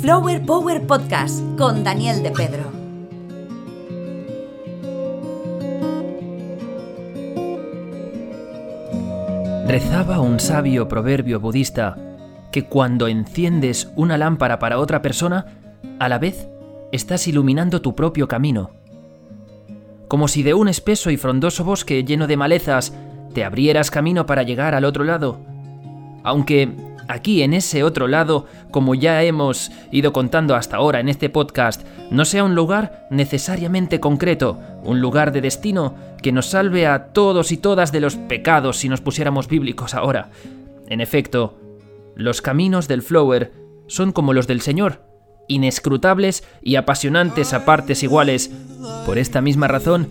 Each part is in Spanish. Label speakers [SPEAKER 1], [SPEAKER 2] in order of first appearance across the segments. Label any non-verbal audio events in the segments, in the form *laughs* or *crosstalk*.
[SPEAKER 1] Flower Power Podcast con Daniel de Pedro.
[SPEAKER 2] Rezaba un sabio proverbio budista que cuando enciendes una lámpara para otra persona, a la vez estás iluminando tu propio camino. Como si de un espeso y frondoso bosque lleno de malezas te abrieras camino para llegar al otro lado. Aunque aquí en ese otro lado, como ya hemos ido contando hasta ahora en este podcast, no sea un lugar necesariamente concreto, un lugar de destino que nos salve a todos y todas de los pecados si nos pusiéramos bíblicos ahora. En efecto, los caminos del flower son como los del Señor, inescrutables y apasionantes a partes iguales. Por esta misma razón,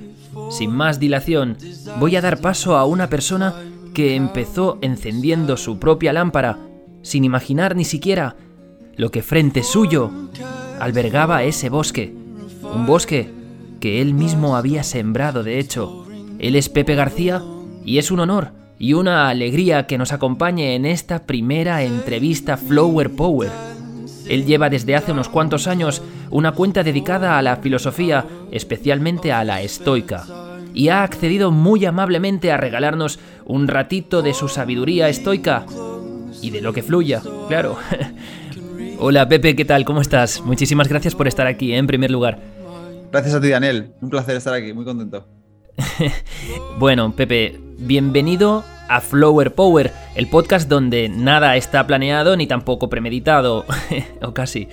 [SPEAKER 2] sin más dilación, voy a dar paso a una persona que empezó encendiendo su propia lámpara, sin imaginar ni siquiera lo que frente suyo albergaba ese bosque. Un bosque que él mismo había sembrado, de hecho. Él es Pepe García y es un honor y una alegría que nos acompañe en esta primera entrevista Flower Power. Él lleva desde hace unos cuantos años una cuenta dedicada a la filosofía, especialmente a la estoica, y ha accedido muy amablemente a regalarnos un ratito de su sabiduría estoica y de lo que fluya, claro. *laughs* Hola Pepe, ¿qué tal? ¿Cómo estás? Muchísimas gracias por estar aquí, ¿eh? en primer lugar.
[SPEAKER 3] Gracias a ti, Daniel. Un placer estar aquí, muy contento. *laughs*
[SPEAKER 2] bueno, Pepe, bienvenido a Flower Power, el podcast donde nada está planeado ni tampoco premeditado, *laughs* o casi.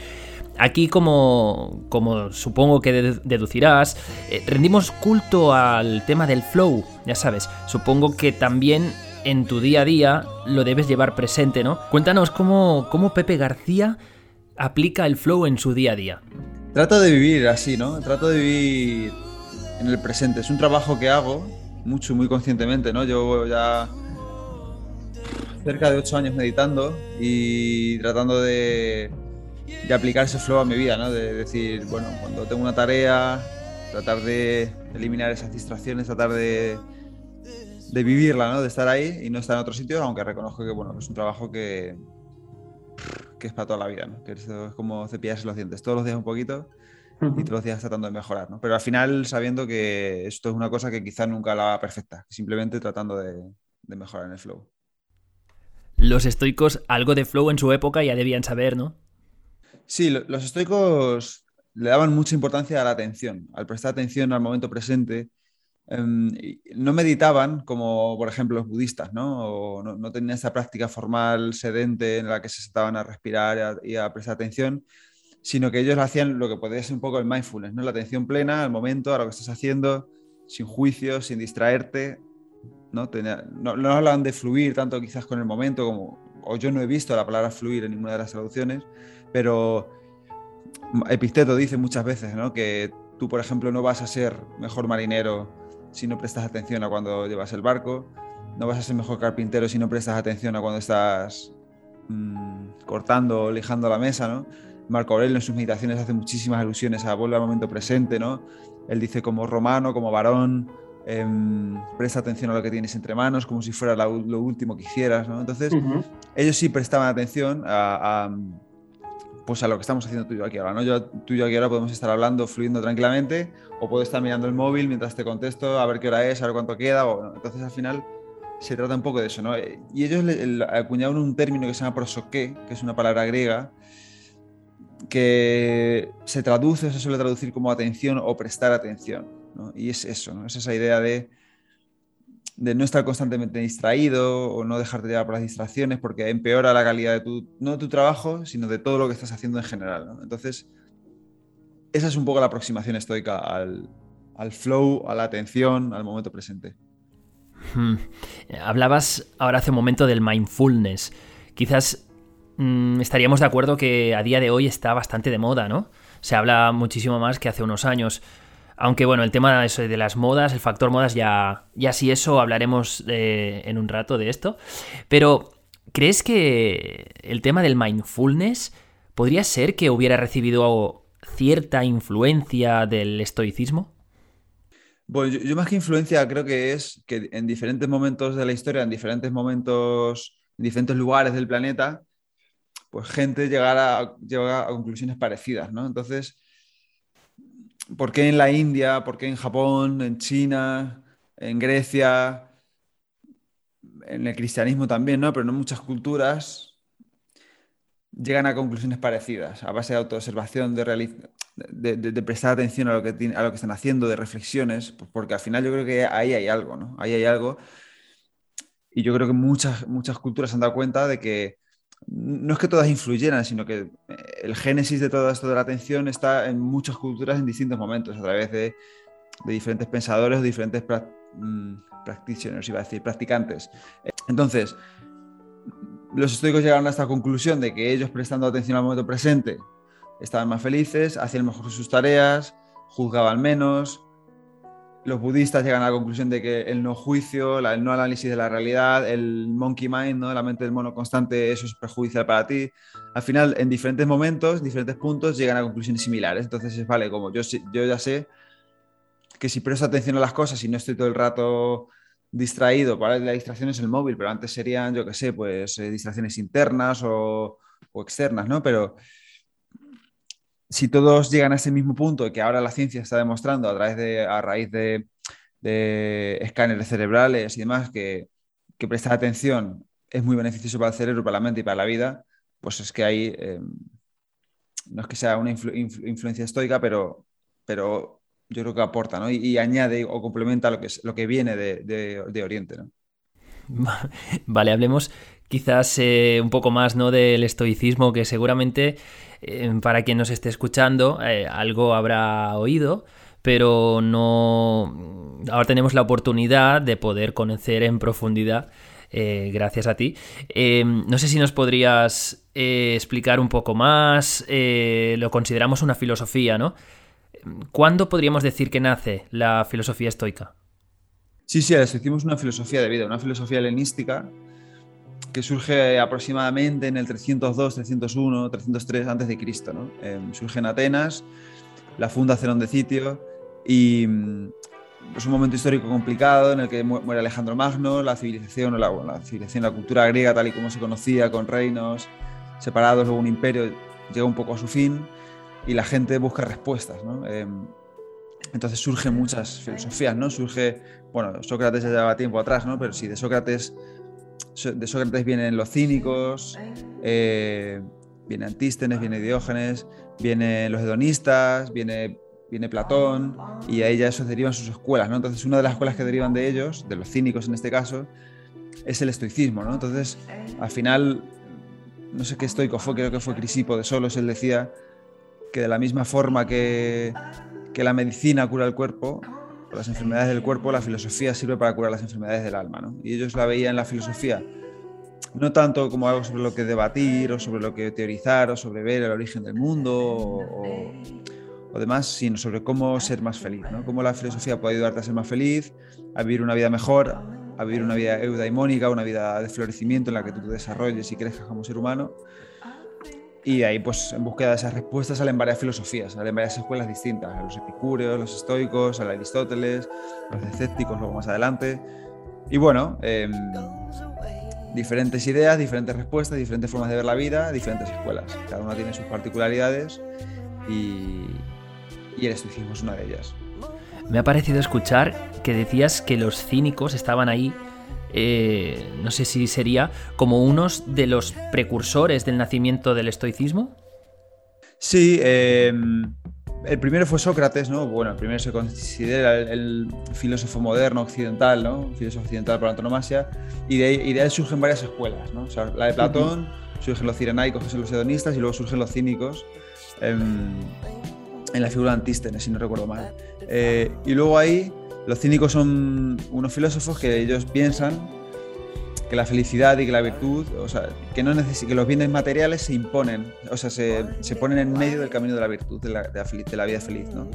[SPEAKER 2] Aquí, como, como supongo que deducirás, eh, rendimos culto al tema del flow, ya sabes. Supongo que también en tu día a día lo debes llevar presente, ¿no? Cuéntanos cómo, cómo Pepe García aplica el flow en su día a día.
[SPEAKER 3] Trato de vivir así, ¿no? Trato de vivir en el presente. Es un trabajo que hago mucho, muy conscientemente, ¿no? Yo ya cerca de ocho años meditando y tratando de, de aplicar ese flow a mi vida, ¿no? De decir, bueno, cuando tengo una tarea, tratar de eliminar esas distracciones, tratar de, de vivirla, ¿no? De estar ahí y no estar en otro sitio, aunque reconozco que, bueno, es un trabajo que, que es para toda la vida, ¿no? Que es como cepillarse los dientes, todos los días un poquito y todos los días tratando de mejorar, ¿no? Pero al final sabiendo que esto es una cosa que quizás nunca la haga perfecta, simplemente tratando de, de mejorar en el flow.
[SPEAKER 2] Los estoicos algo de flow en su época ya debían saber, ¿no?
[SPEAKER 3] Sí, los estoicos le daban mucha importancia a la atención, al prestar atención al momento presente. Em, no meditaban como, por ejemplo, los budistas, ¿no? O no, tenían esa práctica formal sedente en la que se sentaban a respirar y a, prestar atención, sino que ellos hacían lo que podría ser un poco el mindfulness, ¿no? La atención plena al momento, a lo que estás haciendo, sin juicio, sin distraerte. ¿no? no, no hablan de fluir tanto quizás con el momento, como, o yo no he visto la palabra fluir en ninguna de las traducciones, pero Episteto dice muchas veces ¿no? que tú, por ejemplo, no vas a ser mejor marinero si no prestas atención a cuando llevas el barco, no vas a ser mejor carpintero si no prestas atención a cuando estás mmm, cortando o lijando la mesa, ¿no? Marco Aurelio en sus meditaciones hace muchísimas alusiones a volver al momento presente, ¿no? Él dice como romano, como varón, eh, presta atención a lo que tienes entre manos, como si fuera la, lo último que hicieras, ¿no? Entonces, uh -huh. ellos sí prestaban atención a, a pues a lo que estamos haciendo tú y yo aquí ahora, ¿no? Yo, tú y yo aquí ahora podemos estar hablando, fluyendo tranquilamente, o puedo estar mirando el móvil mientras te contesto, a ver qué hora es, a ver cuánto queda, o, entonces al final se trata un poco de eso, ¿no? Y ellos le, acuñaron un término que se llama prosoqué, que es una palabra griega, que se traduce, se suele traducir como atención o prestar atención. Y es eso, ¿no? Es esa idea de de no estar constantemente distraído o no dejarte llevar por las distracciones porque empeora la calidad de tu, no de tu trabajo, sino de todo lo que estás haciendo en general. ¿no? Entonces, esa es un poco la aproximación estoica al, al, flow, a la atención, al momento presente.
[SPEAKER 2] Hmm. Hablabas ahora hace un momento del mindfulness. Quizás mmm, estaríamos de acuerdo que a día de hoy está bastante de moda, ¿no? Se habla muchísimo más que hace unos años. Aunque bueno, el tema de, eso, de las modas, el factor modas, ya, ya si eso hablaremos de, en un rato de esto. Pero, ¿crees que el tema del mindfulness podría ser que hubiera recibido cierta influencia del estoicismo?
[SPEAKER 3] Bueno, yo, más que influencia creo que es que en diferentes momentos de la historia, en diferentes momentos, en diferentes lugares del planeta, pues gente llegara a, llega a conclusiones parecidas, ¿no? Entonces, ¿por qué en la India, por qué en Japón, en China, en Grecia, en el cristianismo también, ¿no? Pero no muchas culturas llegan a conclusiones parecidas, a base de autoobservación, de, de, prestar atención a lo, que, a lo que están haciendo, de reflexiones, pues porque al final yo creo que ahí hay algo, ¿no? Ahí hay algo. Y yo creo que muchas, muchas culturas se han dado cuenta de que no es que todas influyeran, sino que eh, el génesis de todo esto de la atención está en muchas culturas en distintos momentos, a través de, diferentes pensadores o diferentes mm, practitioners, iba a decir, practicantes. Entonces, los estoicos llegaron a esta conclusión de que ellos prestando atención al momento presente estaban más felices, hacían mejor sus tareas, juzgaban menos, los budistas llegan a la conclusión de que el no juicio, el no análisis de la realidad, el monkey mind, ¿no? la mente del mono constante, eso es perjudicial para ti. Al final, en diferentes momentos, diferentes puntos, llegan a conclusiones similares. Entonces, vale, como yo, yo ya sé que si presto atención a las cosas y no estoy todo el rato distraído, para la distracción es el móvil, pero antes serían, yo qué sé, pues eh, distracciones internas o, o externas, ¿no? Pero si todos llegan a ese mismo punto que ahora la ciencia está demostrando a, través de, a raíz de, escáneres cerebrales y demás, que, que, prestar atención es muy beneficioso para el cerebro, para la mente y para la vida, pues es que hay, eh, no es que sea una influencia estoica, pero, pero yo creo que aporta ¿no? y, añade o complementa lo que, es, lo que viene de, de, Oriente. ¿no? *laughs*
[SPEAKER 2] Vale, hablemos quizás eh, un poco más ¿no? del estoicismo, que seguramente eh, para quien nos esté escuchando eh, algo habrá oído, pero no. Ahora tenemos la oportunidad de poder conocer en profundidad. gracias a ti. no sé si nos podrías explicar un poco más. lo consideramos una filosofía, ¿no? ¿Cuándo podríamos decir que nace la filosofía estoica?
[SPEAKER 3] Sí, sí, decimos una filosofía de vida, una filosofía helenística que surge aproximadamente en el 302, 301, 303 antes de Cristo. ¿no? Em, surge en Atenas, la funda Zenón de Sitio y mm, es un momento histórico complicado en el que muere Alejandro Magno, la civilización, la, la civilización, la cultura griega tal y como se conocía, con reinos separados, luego un imperio, llega un poco a su fin y la gente busca respuestas. ¿no? Em, entonces surgen muchas filosofías, ¿no? Surge, bueno, Sócrates ya lleva tiempo atrás, ¿no? Pero sí, de Sócrates de Sócrates vienen los cínicos, eh, viene Antístenes, viene Diógenes, vienen los hedonistas, viene, viene Platón, y ahí ya esos derivan sus escuelas, ¿no? Entonces, una de las escuelas que derivan de ellos, de los cínicos en este caso, es el estoicismo, ¿no? Entonces, al final, no sé qué estoico fue, creo que fue Crisipo de Solos, él decía que de la misma forma que, que la medicina cura el cuerpo, las enfermedades del cuerpo, la filosofía sirve para curar las enfermedades del alma. ¿no? Y ellos la veían en la filosofía no tanto como algo sobre lo que debatir o sobre lo que teorizar o sobre ver el origen del mundo o, o demás, sino sobre cómo ser más feliz, ¿no? cómo la filosofía puede ayudarte a ser más feliz, a vivir una vida mejor, a vivir una vida eudaimónica, una vida de florecimiento en la que tú te desarrolles y crezcas como ser humano y ahí, pues, en búsqueda de esas respuestas salen varias filosofías, salen varias escuelas distintas, los epicúreos, los estoicos, a Aristóteles, los escépticos luego más adelante. Y bueno, em, diferentes ideas, diferentes respuestas, diferentes formas de ver la vida, diferentes escuelas. Cada una tiene sus particularidades y, y el estoicismo es una de ellas.
[SPEAKER 2] Me ha parecido escuchar que decías que los cínicos estaban ahí eh, no sé si sería como unos de los precursores del nacimiento del estoicismo.
[SPEAKER 3] Sí, em, el primero fue Sócrates, ¿no? Bueno, el primero se considera el, filósofo moderno occidental, ¿no? filósofo occidental por antonomasia, y de, él surgen varias escuelas, ¿no? la de Platón, surgen los cirenaicos, que son los hedonistas, y luego surgen los cínicos en la figura de Antístenes, si no recuerdo mal. Eh, y luego ahí los cínicos son unos filósofos que ellos piensan que la felicidad y que la virtud, o sea, que, no que los bienes materiales se imponen, o sea, se, se ponen en medio del camino de la virtud, de la, de la, vida feliz. ¿no?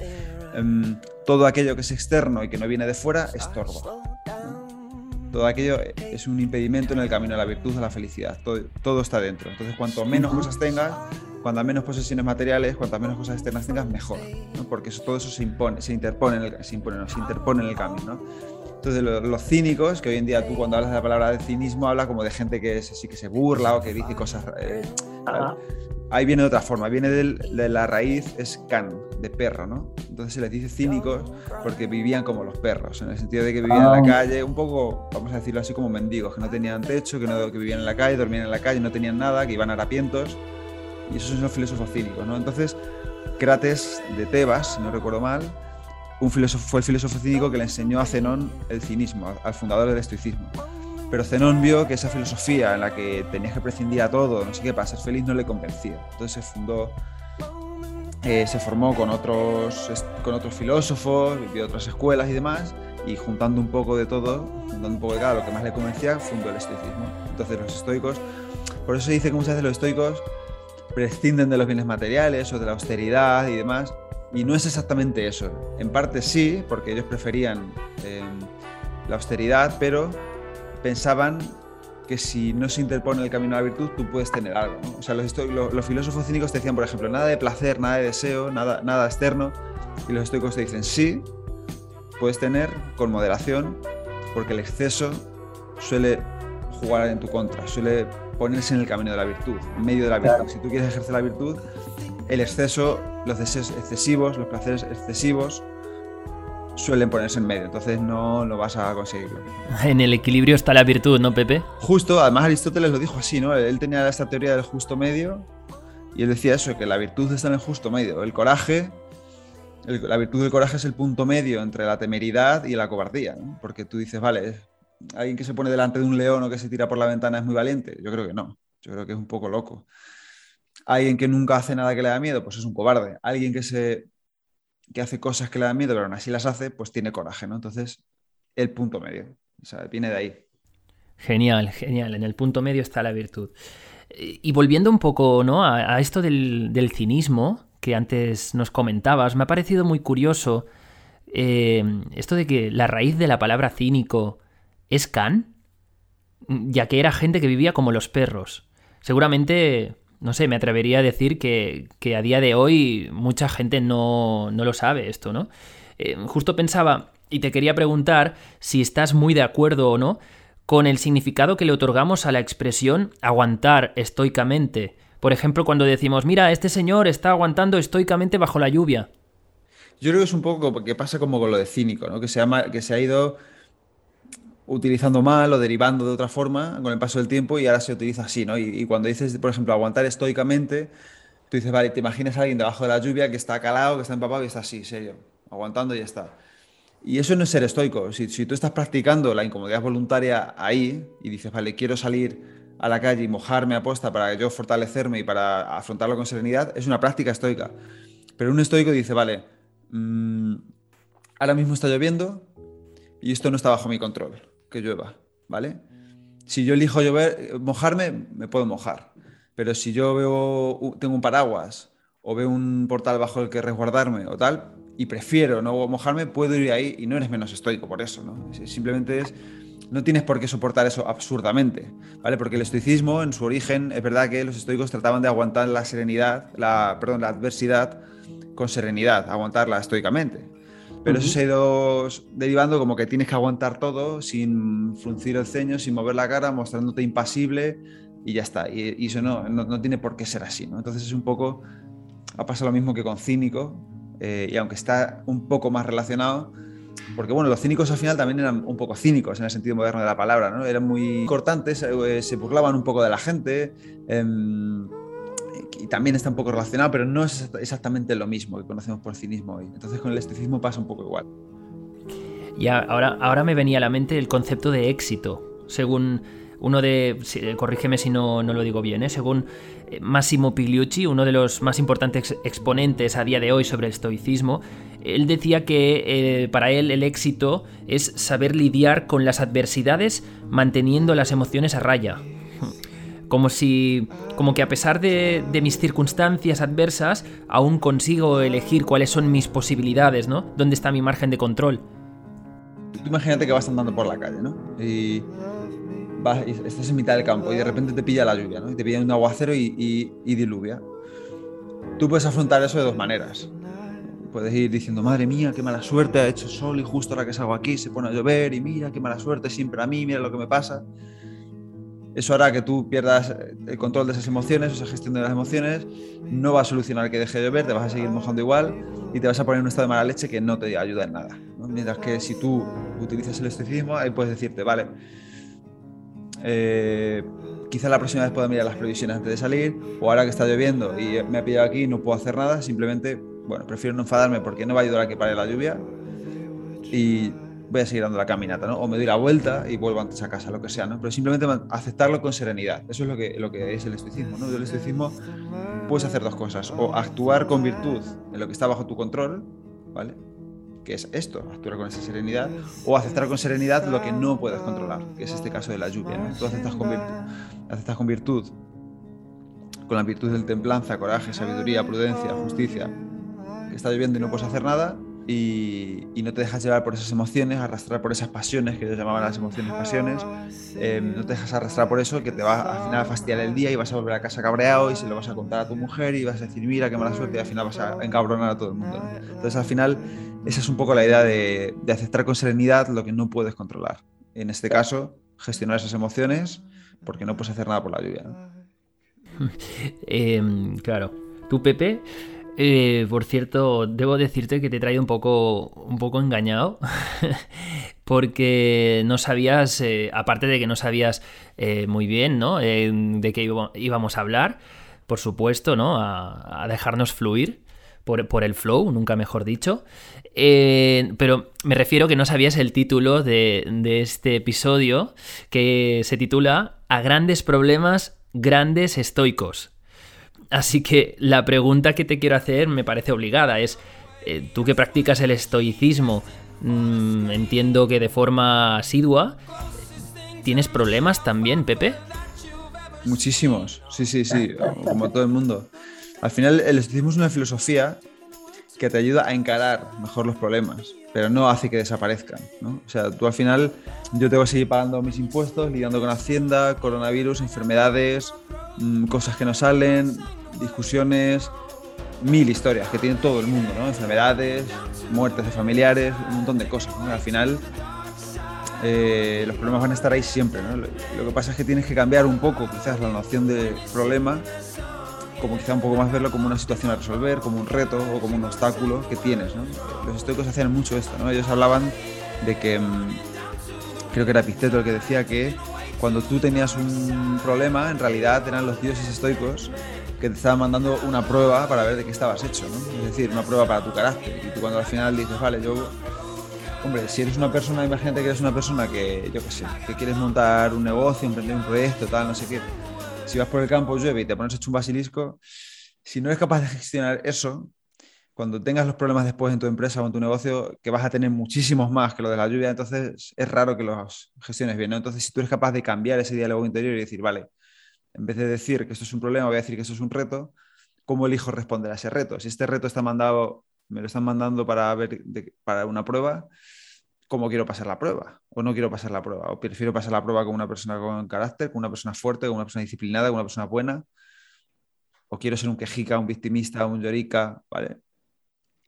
[SPEAKER 3] Em, todo aquello que es externo y que no viene de fuera estorba. Todo aquello es un impedimento en el camino de la virtud, a la felicidad. Todo, todo está dentro. Entonces, cuanto menos cosas tengas, cuantas menos posesiones materiales, cuantas menos cosas externas tengas, mejor, porque todo eso se impone, se interpone en el, se impone, se interpone en el camino. Entonces, los, cínicos, que hoy en día tú cuando hablas de la palabra de cinismo, habla como de gente que sí que se burla o que dice cosas, eh, Ahí viene de otra forma, viene de la raíz es can, de perro, ¿no? Entonces se les dice cínicos porque vivían como los perros, en el sentido de que vivían en la ah. calle, un poco, vamos a decirlo así, como mendigos, que no tenían techo, que, no, que vivían en la calle, dormían en la calle, no tenían nada, que iban harapientos, y esos son los filósofos cínicos, ¿no? Entonces, Crates de Tebas, si no recuerdo mal, un filósofo, fue el filósofo cínico que le enseñó a Zenón el cinismo, al fundador del estoicismo. Pero Zenón vio que esa filosofía en la que tenías que prescindir a todo, no sé qué, para ser feliz, no le convencía. Entonces se fundó, eh, se formó con otros, con otros filósofos, vivió otras escuelas y demás, y juntando un poco de todo, juntando un poco de cada lo que más le convencía, fundó el estoicismo. Entonces los estoicos, por eso se dice que muchas veces los estoicos prescinden de los bienes materiales o de la austeridad y demás, y no es exactamente eso. En parte sí, porque ellos preferían eh, la austeridad, pero pensaban que si no se interpone el camino a la virtud, tú puedes tener algo. O sea, los, los, filósofos cínicos te decían, por ejemplo, nada de placer, nada de deseo, nada, nada externo. Y los estoicos te dicen, sí, puedes tener con moderación, porque el exceso suele jugar en tu contra, suele ponerse en el camino de la virtud, en medio de la virtud. Si tú quieres ejercer la virtud, el exceso, los deseos excesivos, los placeres excesivos, suelen ponerse en medio, entonces no lo vas a conseguirlo. *laughs*
[SPEAKER 2] En el equilibrio está la virtud, ¿no, Pepe?
[SPEAKER 3] Justo, además Aristóteles lo dijo así, ¿no? Él tenía esta teoría del justo medio y él decía eso, que la virtud está en el justo medio. El coraje, la virtud del coraje es el punto medio entre la temeridad y la cobardía, ¿no? Porque tú dices, vale, alguien que se pone delante de un león o que se tira por la ventana es muy valiente. Yo creo que no, yo creo que es un poco loco. Alguien que nunca hace nada que le da miedo, pues es un cobarde. Alguien que se que hace cosas que le dan miedo, pero aún así las hace, pues tiene coraje, ¿no? Entonces, el punto medio. O sea, viene de ahí.
[SPEAKER 2] Genial, genial. En el punto medio está la virtud. Y volviendo un poco ¿no? a, esto del, cinismo que antes nos comentabas, me ha parecido muy curioso eh, esto de que la raíz de la palabra cínico es can, ya que era gente que vivía como los perros. Seguramente no sé, me atrevería a decir que, a día de hoy mucha gente no, lo sabe esto, ¿no? Eh, justo pensaba y te quería preguntar si estás muy de acuerdo o no con el significado que le otorgamos a la expresión aguantar estoicamente. Por ejemplo, cuando decimos, mira, este señor está aguantando estoicamente bajo la lluvia.
[SPEAKER 3] Yo creo que es un poco que pasa como con lo de cínico, ¿no? que, se que se ha ido utilizando mal o derivando de otra forma con el paso del tiempo y ahora se utiliza así, ¿no? Y, cuando dices, por ejemplo, aguantar estoicamente, tú dices, vale, te imaginas a alguien debajo de la lluvia que está calado, que está empapado y está así, serio, aguantando y ya está. Y eso no es ser estoico. Si, si tú estás practicando la incomodidad voluntaria ahí y dices, vale, quiero salir a la calle y mojarme a posta para yo fortalecerme y para afrontarlo con serenidad, es una práctica estoica. Pero un estoico dice, vale, mm, ahora mismo está lloviendo y esto no está bajo mi control que llueva, ¿vale? Si yo elijo llover, mojarme, me puedo mojar. Pero si yo veo, tengo un paraguas o veo un portal bajo el que resguardarme o tal, y prefiero no mojarme, puedo ir ahí y no eres menos estoico por eso, ¿no? Simplemente es, no tienes por qué soportar eso absurdamente, ¿vale? Porque el estoicismo, en su origen, es verdad que los estoicos trataban de aguantar la serenidad, la, perdón, la adversidad con serenidad, aguantarla estoicamente. Pero eso se ha ido derivando como que tienes que aguantar todo sin fruncir el ceño, sin mover la cara, mostrándote impasible y ya está. Y, eso no, no, tiene por qué ser así. ¿no? Entonces es un poco, ha pasado lo mismo que con cínico, eh, y aunque está un poco más relacionado, porque bueno, los cínicos al final también eran un poco cínicos en el sentido moderno de la palabra, ¿no? Eran muy cortantes, eh, se burlaban un poco de la gente. Em, y también está un poco relacionado, pero no es exactamente lo mismo que conocemos por cinismo hoy. Entonces con el estoicismo pasa un poco igual.
[SPEAKER 2] Y ahora, ahora me venía a la mente el concepto de éxito. Según uno de, corrígeme si no, no lo digo bien, ¿eh? según eh, Massimo Pigliucci, uno de los más importantes exponentes a día de hoy sobre el estoicismo, él decía que eh, para él el éxito es saber lidiar con las adversidades manteniendo las emociones a raya. Como si. como que a pesar de, mis circunstancias adversas, aún consigo elegir cuáles son mis posibilidades, ¿no? ¿Dónde está mi margen de control?
[SPEAKER 3] Tú imagínate que vas andando por la calle, ¿no? Y, vas, estás en mitad del campo y de repente te pilla la lluvia, ¿no? Y te pilla un aguacero y, y diluvia. Tú puedes afrontar eso de dos maneras. Puedes ir diciendo, madre mía, qué mala suerte, ha hecho sol y justo ahora que salgo aquí se pone a llover y mira, qué mala suerte siempre a mí, mira lo que me pasa Eso hará que tú pierdas el control de esas emociones, esa gestión de las emociones, no va a solucionar que deje de llover, te vas a seguir mojando igual y te vas a poner en un estado de mala leche que no te ayuda en nada. Mientras que si tú utilizas el estoicismo, ahí puedes decirte, vale, eh, quizá la próxima vez pueda mirar las previsiones antes de salir, o ahora que está lloviendo y me ha pillado aquí no puedo hacer nada, simplemente, bueno, prefiero no enfadarme porque no va a ayudar a que pare la lluvia y voy a seguir dando la caminata, ¿no? O me doy la vuelta y vuelvo antes a casa, lo que sea, ¿no? Pero simplemente aceptarlo con serenidad. Eso es lo que, lo que es el estoicismo, ¿no? Del estoicismo puedes hacer dos cosas. O actuar con virtud en lo que está bajo tu control, ¿vale? Que es esto, actuar con esa serenidad. O aceptar con serenidad lo que no puedes controlar, que es este caso de la lluvia, ¿no? Tú aceptas con virtud, aceptas con virtud, con la virtud del templanza, coraje, sabiduría, prudencia, justicia, que está lloviendo y no puedes hacer nada, y, no te dejas llevar por esas emociones, arrastrar por esas pasiones, que ellos llamaban las emociones pasiones, em, no te dejas arrastrar por eso, que te va al final a fastidiar el día y vas a volver a casa cabreado y se lo vas a contar a tu mujer y vas a decir, mira qué mala suerte y al final vas a encabronar a todo el mundo. Entonces al final esa es un poco la idea de, aceptar con serenidad lo que no puedes controlar. En este caso, gestionar esas emociones porque no puedes hacer nada por la lluvia. *laughs*
[SPEAKER 2] Em, claro. ¿Tú, Pepe? Eh, por cierto, debo decirte que te he traído un poco, un poco engañado. *laughs* porque no sabías, eh, aparte de que no sabías eh, muy bien, ¿no? de qué íbamos a hablar, por supuesto, ¿no? A, dejarnos fluir por, el flow, nunca mejor dicho. pero me refiero que no sabías el título de este episodio, que se titula A grandes problemas, grandes estoicos. Así que la pregunta que te quiero hacer me parece obligada. Es, eh, tú que practicas el estoicismo, mm, entiendo que de forma asidua, ¿tienes problemas también, Pepe?
[SPEAKER 3] Muchísimos, sí, sí, sí, como todo el mundo. Al final el estoicismo es una filosofía que te ayuda a encarar mejor los problemas, pero no hace que desaparezcan. ¿no? O sea, tú al final, yo tengo que seguir pagando mis impuestos, lidiando con Hacienda, coronavirus, enfermedades, mm, cosas que no salen, discusiones, mil historias que tiene todo el mundo, ¿no? Enfermedades, muertes de familiares, un montón de cosas. Al final, eh, los problemas van a estar ahí siempre, ¿no? Lo que pasa es que tienes que cambiar un poco, quizás, la noción de problema, como quizá un poco más verlo como una situación a resolver, como un reto o como un obstáculo que tienes, ¿no? Los estoicos hacían mucho esto, ¿no? Ellos hablaban de que, mm, creo que era Epicteto el que decía que cuando tú tenías un problema, en realidad eran los dioses estoicos que te estaban mandando una prueba para ver de qué estabas hecho, ¿no? Es decir, una prueba para tu carácter. Y tú cuando al final dices, vale, yo... Hombre, si eres una persona, imagínate que eres una persona que, yo qué sé, que quieres montar un negocio, emprender un proyecto, tal, no sé qué. Si vas por el campo, llueve y te pones hecho un basilisco, si no eres capaz de gestionar eso, cuando tengas los problemas después en tu empresa o en tu negocio, que vas a tener muchísimos más que lo de la lluvia, entonces es raro que los gestiones bien, ¿no? Entonces, si tú eres capaz de cambiar ese diálogo interior y decir, vale, en vez de decir que esto es un problema, voy a decir que esto es un reto, ¿cómo elijo responder a ese reto? Si este reto está mandado, me lo están mandando para, ver para una prueba, ¿cómo quiero pasar la prueba? ¿O no quiero pasar la prueba? ¿O prefiero pasar la prueba con una persona con carácter, con una persona fuerte, con una persona disciplinada, con una persona buena? ¿O quiero ser un quejica, un victimista, un llorica? ¿Vale?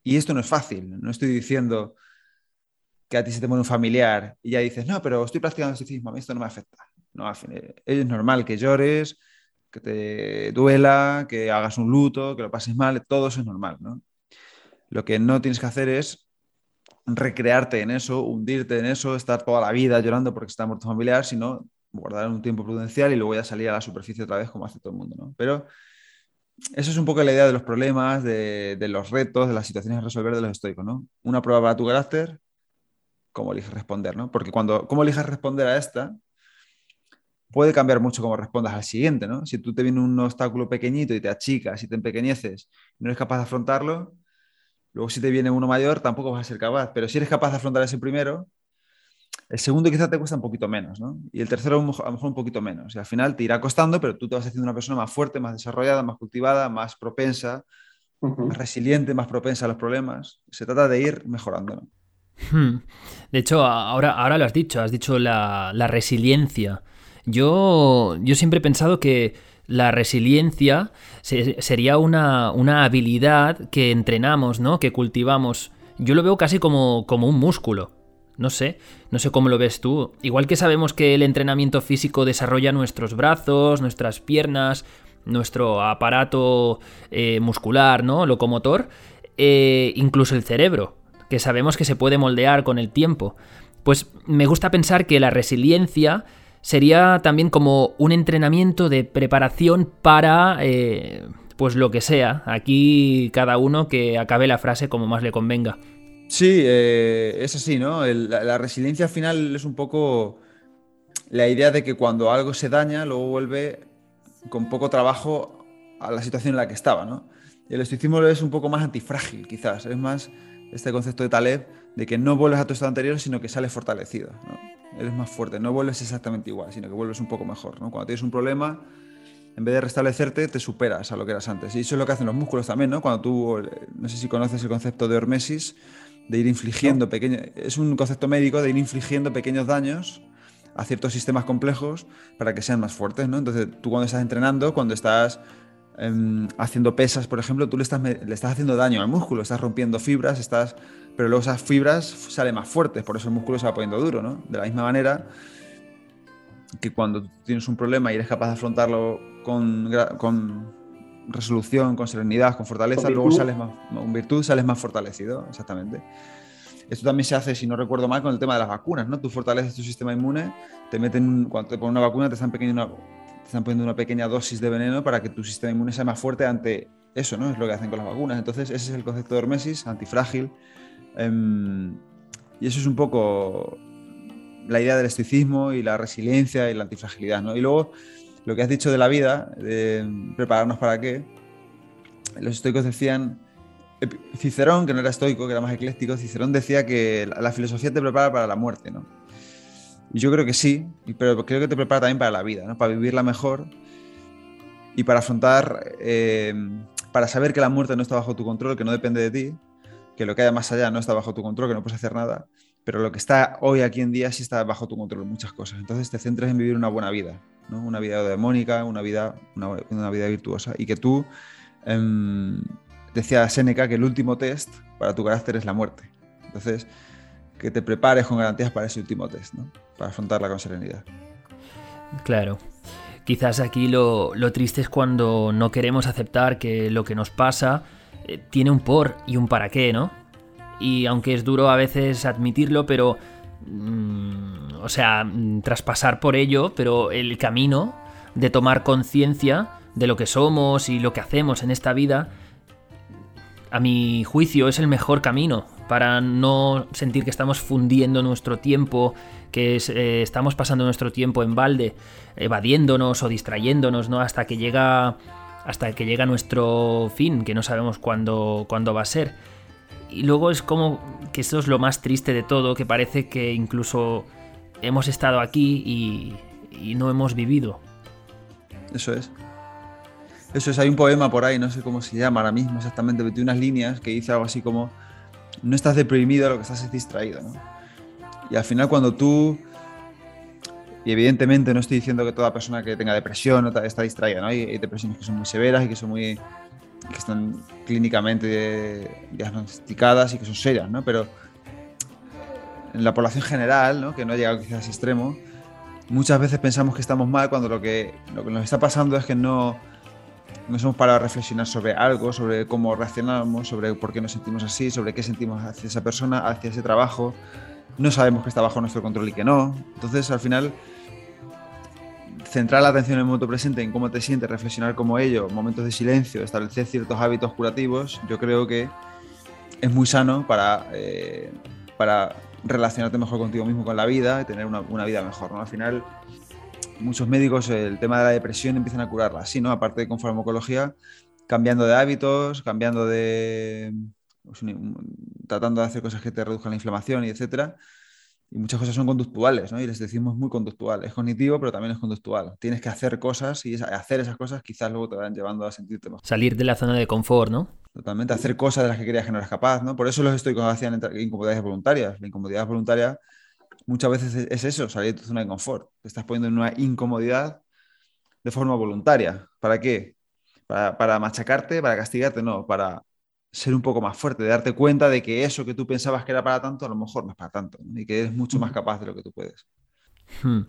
[SPEAKER 3] Y esto no es fácil. No estoy diciendo que a ti se te muere un familiar y ya dices, no, pero estoy practicando estoicismo, a mí esto no me afecta. No, es normal que llores, que te duela, que hagas un luto, que lo pases mal, todo eso es normal, ¿no? Lo que no tienes que hacer es recrearte en eso, hundirte en eso, estar toda la vida llorando porque está muerto familiar, sino guardar un tiempo prudencial y luego ya salir a la superficie otra vez como hace todo el mundo, ¿no? Pero eso es un poco la idea de los problemas, de, los retos, de las situaciones a resolver de los estoicos, ¿no? Una prueba para tu carácter, cómo eliges responder, ¿no? Porque cuando, cómo eliges responder a esta, puede cambiar mucho cómo respondas al siguiente, ¿no? Si tú te viene un obstáculo pequeñito y te achicas y te empequeñeces y no eres capaz de afrontarlo, luego si te viene uno mayor tampoco vas a ser capaz, pero si eres capaz de afrontar ese primero, el segundo quizás te cuesta un poquito menos, ¿no? Y el tercero a lo mejor un poquito menos. Y al final te irá costando, pero tú te vas haciendo una persona más fuerte, más desarrollada, más cultivada, más propensa, más resiliente, más propensa a los problemas. Se trata de ir mejorando,
[SPEAKER 2] hmm. De hecho, ahora, ahora lo has dicho, has dicho la, la resiliencia. Yo, yo siempre he pensado que la resiliencia sería una, una, habilidad que entrenamos, ¿no? Que cultivamos. Yo lo veo casi como, como un músculo. No sé, no sé cómo lo ves tú. Igual que sabemos que el entrenamiento físico desarrolla nuestros brazos, nuestras piernas, nuestro aparato eh, muscular, ¿no? Locomotor, eh, incluso el cerebro, que sabemos que se puede moldear con el tiempo. Pues me gusta pensar que la resiliencia sería también como un entrenamiento de preparación para, eh, pues lo que sea. Aquí cada uno que acabe la frase como más le convenga.
[SPEAKER 3] Sí, es así, ¿no? la, resiliencia al final es un poco la idea de que cuando algo se daña, luego vuelve con poco trabajo a la situación en la que estaba, ¿no? El estoicismo es un poco más antifrágil, quizás. Es más este concepto de Taleb de que no vuelves a tu estado anterior, sino que sales fortalecido, ¿no? Eres más fuerte, no vuelves exactamente igual, sino que vuelves un poco mejor, ¿no? Cuando tienes un problema, en vez de restablecerte, te superas a lo que eras antes. Y eso es lo que hacen los músculos también, ¿no? Cuando tú, no sé si conoces el concepto de hormesis, de ir infligiendo pequeños... Es un concepto médico de ir infligiendo pequeños daños a ciertos sistemas complejos para que sean más fuertes, ¿no? Entonces, tú cuando estás entrenando, cuando estás em, haciendo pesas, por ejemplo, tú le estás, le estás haciendo daño al músculo, estás rompiendo fibras, estás, pero luego esas fibras salen más fuertes, por eso el músculo se va poniendo duro, ¿no? De la misma manera que cuando tienes un problema y eres capaz de afrontarlo con, con resolución, con serenidad, con fortaleza, luego sales más, con virtud sales más fortalecido, exactamente. Esto también se hace, si no recuerdo mal, con el tema de las vacunas, ¿no? Tú fortaleces tu sistema inmune, te meten, cuando te ponen una vacuna, te están, una, te están poniendo una pequeña dosis de veneno para que tu sistema inmune sea más fuerte ante eso, ¿no? Es lo que hacen con las vacunas. Entonces, ese es el concepto de hormesis, antifrágil. Em, y eso es un poco la idea del estoicismo y la resiliencia y la antifragilidad, ¿no? Y luego, lo que has dicho de la vida, de prepararnos para qué, los estoicos decían Cicerón, que no era estoico, que era más ecléctico, Cicerón decía que la filosofía te prepara para la muerte, ¿no? Y yo creo que sí, pero creo que te prepara también para la vida, ¿no? Para vivirla mejor y para afrontar, eh, para saber que la muerte no está bajo tu control, que no depende de ti, que lo que haya más allá no está bajo tu control, que no puedes hacer nada, pero lo que está hoy aquí en día sí está bajo tu control, muchas cosas. Entonces te centres en vivir una buena vida, ¿no? Una vida demónica, una vida, una, vida virtuosa y que tú... Em, decía Seneca que el último test para tu carácter es la muerte. Entonces, que te prepares con garantías para ese último test, ¿no? para afrontarla con serenidad.
[SPEAKER 2] Claro. Quizás aquí lo, triste es cuando no queremos aceptar que lo que nos pasa eh, tiene un por y un para qué, ¿no? Y aunque es duro a veces admitirlo, pero... Mm, o sea, mm, traspasar por ello, pero el camino de tomar conciencia de lo que somos y lo que hacemos en esta vida a mi juicio, es el mejor camino para no sentir que estamos fundiendo nuestro tiempo, que eh, estamos pasando nuestro tiempo en balde, evadiéndonos o distrayéndonos, ¿no? Hasta que llega. Hasta que llega nuestro fin, que no sabemos cuándo, cuándo va a ser. Y luego es como que esto es lo más triste de todo, que parece que incluso hemos estado aquí y, y no hemos vivido.
[SPEAKER 3] Eso es. Eso es, hay un poema por ahí, no sé cómo se llama ahora mismo exactamente, pero tiene unas líneas que dice algo así como, no estás deprimido, lo que estás es distraído. ¿no? Y al final cuando tú, y evidentemente no estoy diciendo que toda persona que tenga depresión está distraída, ¿no? hay, depresiones que son muy severas y que son muy que están clínicamente diagnosticadas y que son serias, ¿no? Pero en la población general, ¿no? que no ha llegado quizás a ese extremo, muchas veces pensamos que estamos mal cuando lo que, lo que nos está pasando es que no, nos hemos parado a reflexionar sobre algo, sobre cómo reaccionamos, sobre por qué nos sentimos así, sobre qué sentimos hacia esa persona, hacia ese trabajo. No sabemos que está bajo nuestro control y que no. Entonces, al final, centrar la atención en el momento presente, en cómo te sientes, reflexionar como ello, momentos de silencio, establecer ciertos hábitos curativos, yo creo que es muy sano para, eh, para relacionarte mejor contigo mismo, con la vida y tener una, una vida mejor. ¿no? Al final, muchos médicos el tema de la depresión empiezan a curarla así, ¿no? Aparte con farmacología, cambiando de hábitos, cambiando de... Pues, tratando de hacer cosas que te reduzcan la inflamación y etcétera. Y muchas cosas son conductuales, ¿no? Y les decimos muy conductual. Es cognitivo, pero también es conductual. Tienes que hacer cosas y hacer esas cosas quizás luego te van llevando a sentirte mejor.
[SPEAKER 2] Salir de la zona de confort, ¿no?
[SPEAKER 3] Totalmente, hacer cosas de las que creías que no eras capaz, ¿no? Por eso los estoicos hacían incomodidades voluntarias. La incomodidad voluntaria muchas veces es eso, salir de tu zona de confort. Te estás poniendo en una incomodidad de forma voluntaria. ¿Para qué? Para, machacarte, para castigarte, no, para ser un poco más fuerte, de darte cuenta de que eso que tú pensabas que era para tanto, a lo mejor no es para tanto, y que eres mucho más capaz de lo que tú puedes.
[SPEAKER 2] Hmm.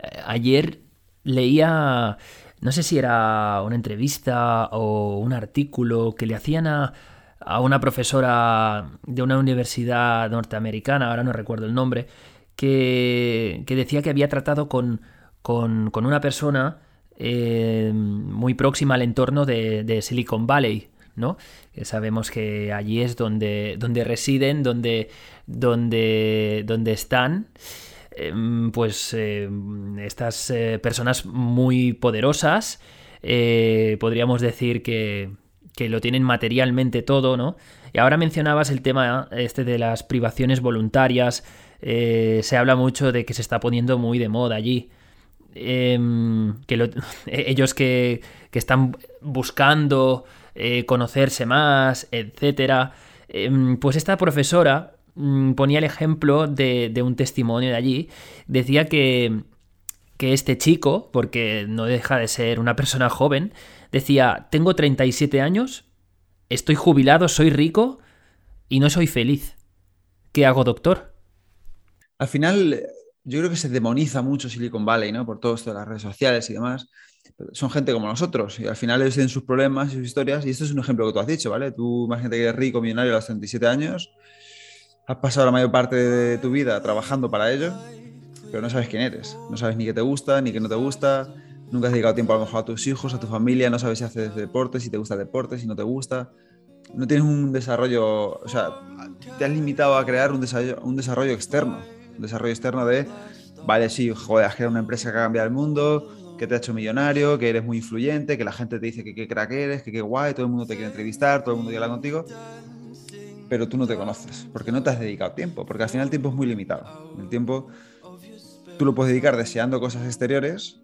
[SPEAKER 2] Eh, ayer leía, no sé si era una entrevista o un artículo que le hacían a, a una profesora de una universidad norteamericana, ahora no recuerdo el nombre, que, decía que había tratado con, con, una persona eh, muy próxima al entorno de, Silicon Valley, ¿no? Que sabemos que allí es donde, donde residen, donde, donde, donde están em, pues em, estas eh, personas muy poderosas, eh, podríamos decir que, que lo tienen materialmente todo, ¿no? Y ahora mencionabas el tema este de las privaciones voluntarias. Eh, se habla mucho de que se está poniendo muy de moda allí. Em, que *laughs* ellos que, están buscando eh, conocerse más, etcétera. Em, pues esta profesora mm, ponía el ejemplo de, de, un testimonio de allí. Decía que, que este chico, porque no deja de ser una persona joven, Decía, tengo 37 años, estoy jubilado, soy rico y no soy feliz. ¿Qué hago, doctor?
[SPEAKER 3] Al final, yo creo que se demoniza mucho Silicon Valley, ¿no? Por todo esto de las redes sociales y demás. Son gente como nosotros y al final ellos tienen sus problemas y sus historias. Y esto es un ejemplo que tú has dicho, ¿vale? Tú imagínate que eres rico, millonario a los 37 años, has pasado la mayor parte de tu vida trabajando para ello, pero no sabes quién eres. No sabes ni qué te gusta, ni qué no te gusta, nunca has dedicado tiempo a lo mejor a tus hijos, a tu familia, no sabes si haces deporte, si te gusta deporte, si no te gusta. No tienes un desarrollo, o sea, te has limitado a crear un desarrollo, un desarrollo externo. Desarrollo externo de, vale, sí, joder, has creado una empresa que ha cambiado el mundo, que te ha hecho millonario, que eres muy influyente, que la gente te dice que qué crack eres, que qué guay, todo el mundo te quiere entrevistar, todo el mundo quiere hablar contigo, pero tú no te conoces, porque no te has dedicado tiempo, porque al final el tiempo es muy limitado. El tiempo tú lo puedes dedicar deseando cosas exteriores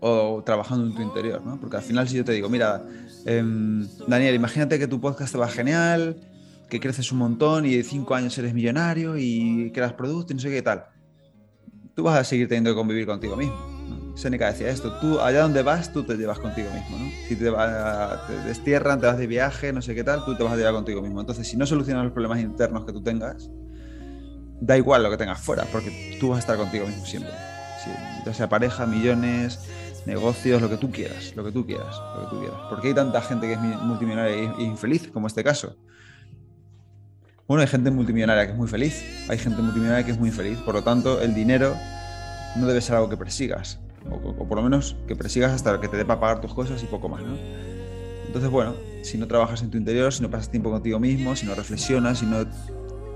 [SPEAKER 3] o trabajando en tu interior, ¿no? Porque al final si yo te digo, mira, em, Daniel, imagínate que tu podcast te va genial, que creces un montón y de cinco años eres millonario y creas productos y no sé qué tal. Tú vas a seguir teniendo que convivir contigo mismo. ¿no? Seneca decía esto, tú allá donde vas, tú te llevas contigo mismo, ¿no? Si te, te destierran, te vas de viaje, no sé qué tal, tú te vas a llevar contigo mismo. Entonces, si no solucionas los problemas internos que tú tengas, da igual lo que tengas fuera, porque tú vas a estar contigo mismo siempre. ya sea pareja, millones, negocios, lo que tú quieras, lo que tú quieras, lo que tú quieras. ¿Por qué hay tanta gente que es multimillonaria e infeliz, como este caso? Bueno, hay gente multimillonaria que es muy feliz, hay gente multimillonaria que es muy infeliz, por lo tanto, el dinero no debe ser algo que persigas, o, por lo menos que persigas hasta que te dé para pagar tus cosas y poco más, ¿no? Entonces, bueno, si no trabajas en tu interior, si no pasas tiempo contigo mismo, si no reflexionas, si no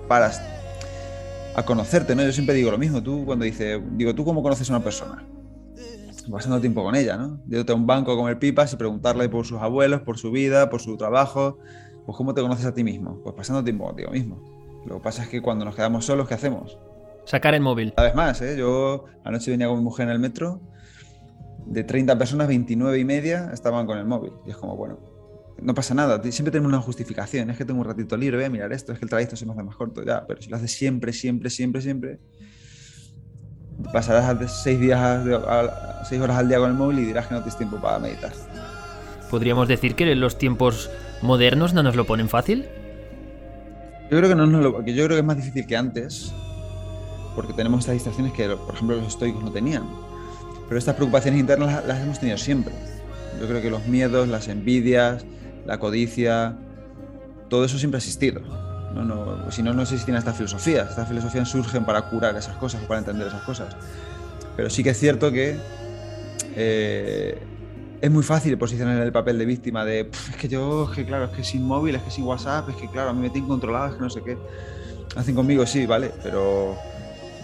[SPEAKER 3] paras a conocerte, ¿no? Yo siempre digo lo mismo, tú cuando dices, digo, ¿tú cómo conoces a una persona? pasando tiempo con ella, ¿no? Yéndote a un banco a comer pipas y preguntarle por sus abuelos, por su vida, por su trabajo. Pues ¿cómo te conoces a ti mismo? Pues pasando tiempo contigo mismo. Lo que pasa es que cuando nos quedamos solos, ¿qué hacemos?
[SPEAKER 2] Sacar el móvil.
[SPEAKER 3] Una vez más, ¿eh? Yo anoche venía con mi mujer en el metro. De 30 personas, 29 y media estaban con el móvil. Y es como, bueno, no pasa nada. Siempre tenemos una justificación. Es que tengo un ratito libre, voy a mirar esto. Es que el trayecto se me hace más corto. Ya, pero si lo haces siempre, siempre, siempre, siempre pasarás seis, días a, seis horas al día con el móvil y dirás que no tienes tiempo para meditar.
[SPEAKER 2] ¿Podríamos decir que los tiempos modernos no nos lo ponen fácil?
[SPEAKER 3] Yo creo que no lo, yo creo que es más difícil que antes, porque tenemos estas distracciones que, por ejemplo, los estoicos no tenían. Pero estas preocupaciones internas las hemos tenido siempre. Yo creo que los miedos, las envidias, la codicia, todo eso siempre ha existido. No, no, si no, no existirían estas filosofías. Estas filosofías surgen para curar esas cosas o para entender esas cosas. Pero sí que es cierto que eh, es muy fácil posicionar el papel de víctima de es que yo, es que claro, es que sin móvil, es que sin WhatsApp, es que claro, a mí me tienen controlado, es que no sé qué. Hacen conmigo, sí, vale, pero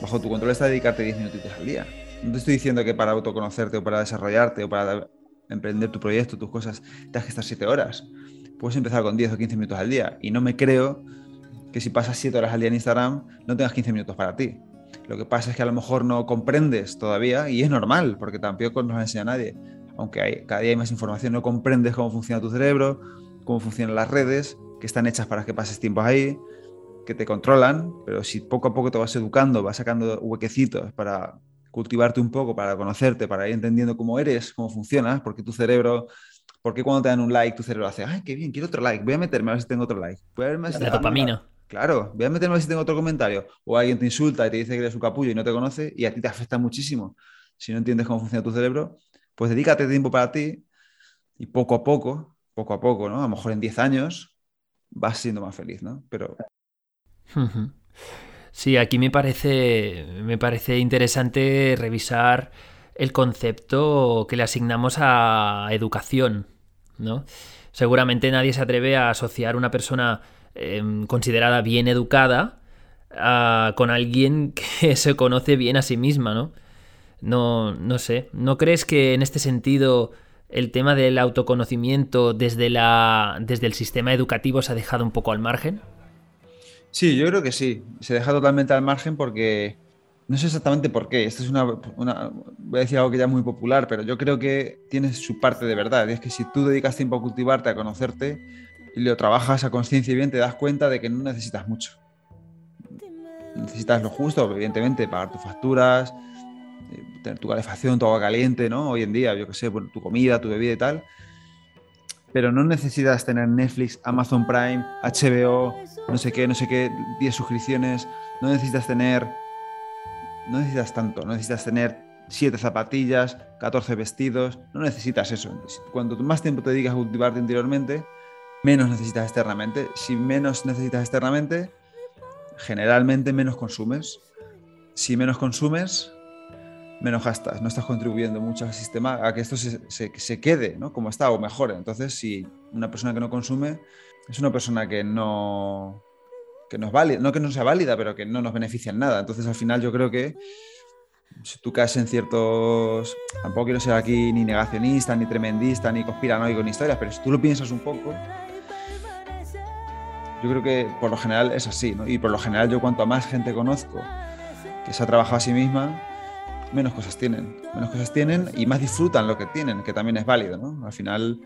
[SPEAKER 3] bajo tu control está dedicarte 10 minutitos al día. No te estoy diciendo que para autoconocerte o para desarrollarte o para emprender tu proyecto, tus cosas, tengas que estar 7 horas. Puedes empezar con 10 o 15 minutos al día. Y no me creo que si pasas 7 horas al día en Instagram, no tengas 15 minutos para ti. Lo que pasa es que a lo mejor no comprendes todavía, y es normal, porque tampoco nos enseña nadie. Aunque hay, cada día hay más información, no comprendes cómo funciona tu cerebro, cómo funcionan las redes, que están hechas para que pases tiempo ahí, que te controlan, pero si poco a poco te vas educando, vas sacando huequecitos para cultivarte un poco, para conocerte, para ir entendiendo cómo eres, cómo funcionas, porque tu cerebro ¿Por qué cuando te dan un like tu cerebro hace, ay, qué bien, quiero otro like, voy a meterme a ver si tengo otro like? Voy a verme
[SPEAKER 2] La dopamina.
[SPEAKER 3] Claro, voy a meterme a ver si tengo otro comentario. O alguien te insulta y te dice que eres un capullo y no te conoce y a ti te afecta muchísimo. Si no entiendes cómo funciona tu cerebro, pues dedícate tiempo para ti y poco a poco, poco a poco, ¿no? A lo mejor en 10 años vas siendo más feliz, ¿no? Pero...
[SPEAKER 2] Sí, aquí me parece, me parece interesante revisar el concepto que le asignamos a educación, ¿no? Seguramente nadie se atreve a asociar una persona em, considerada bien educada con alguien *laughs* que se conoce bien a sí misma, ¿no? No, no sé. ¿No crees que en este sentido el tema del autoconocimiento desde, la, desde el sistema educativo se ha dejado un poco al margen?
[SPEAKER 3] Sí, yo creo que sí. Se deja totalmente al margen porque no sé exactamente por qué. Esto es una, Voy a decir algo que ya es muy popular, pero yo creo que tiene su parte de verdad. Y es que si tú dedicas tiempo a cultivarte, a conocerte y lo trabajas a conciencia y bien, te das cuenta de que no necesitas mucho. Necesitas lo justo, evidentemente, pagar tus facturas, tu calefacción, tu agua caliente, ¿no? Hoy en día, yo qué sé, tu comida, tu bebida y tal. Pero no necesitas tener Netflix, Amazon Prime, HBO, no sé qué, no sé qué, 10 suscripciones. No necesitas tener. No necesitas tanto. No necesitas tener 7 zapatillas, 14 vestidos. No necesitas eso. Cuando más tiempo te dedicas a cultivarte interiormente, menos necesitas externamente. Si menos necesitas externamente, generalmente menos consumes. Si menos consumes, menos gastas, no estás contribuyendo mucho al sistema a que esto se, se, quede ¿no? como está o mejore. Entonces, si una persona que no consume es una persona que no, que no es válida, no que no sea válida, pero que no nos beneficia en nada. Entonces, al final, yo creo que si tú caes en ciertos. Tampoco quiero ser aquí ni negacionista, ni tremendista, ni conspiranoico, ni historias, pero si tú lo piensas un poco. Yo creo que por lo general es así. Y por lo general, yo cuanto más gente conozco que se ha trabajado a sí misma, menos cosas tienen. Menos cosas tienen y más disfrutan lo que tienen, que también es válido, ¿no? Al final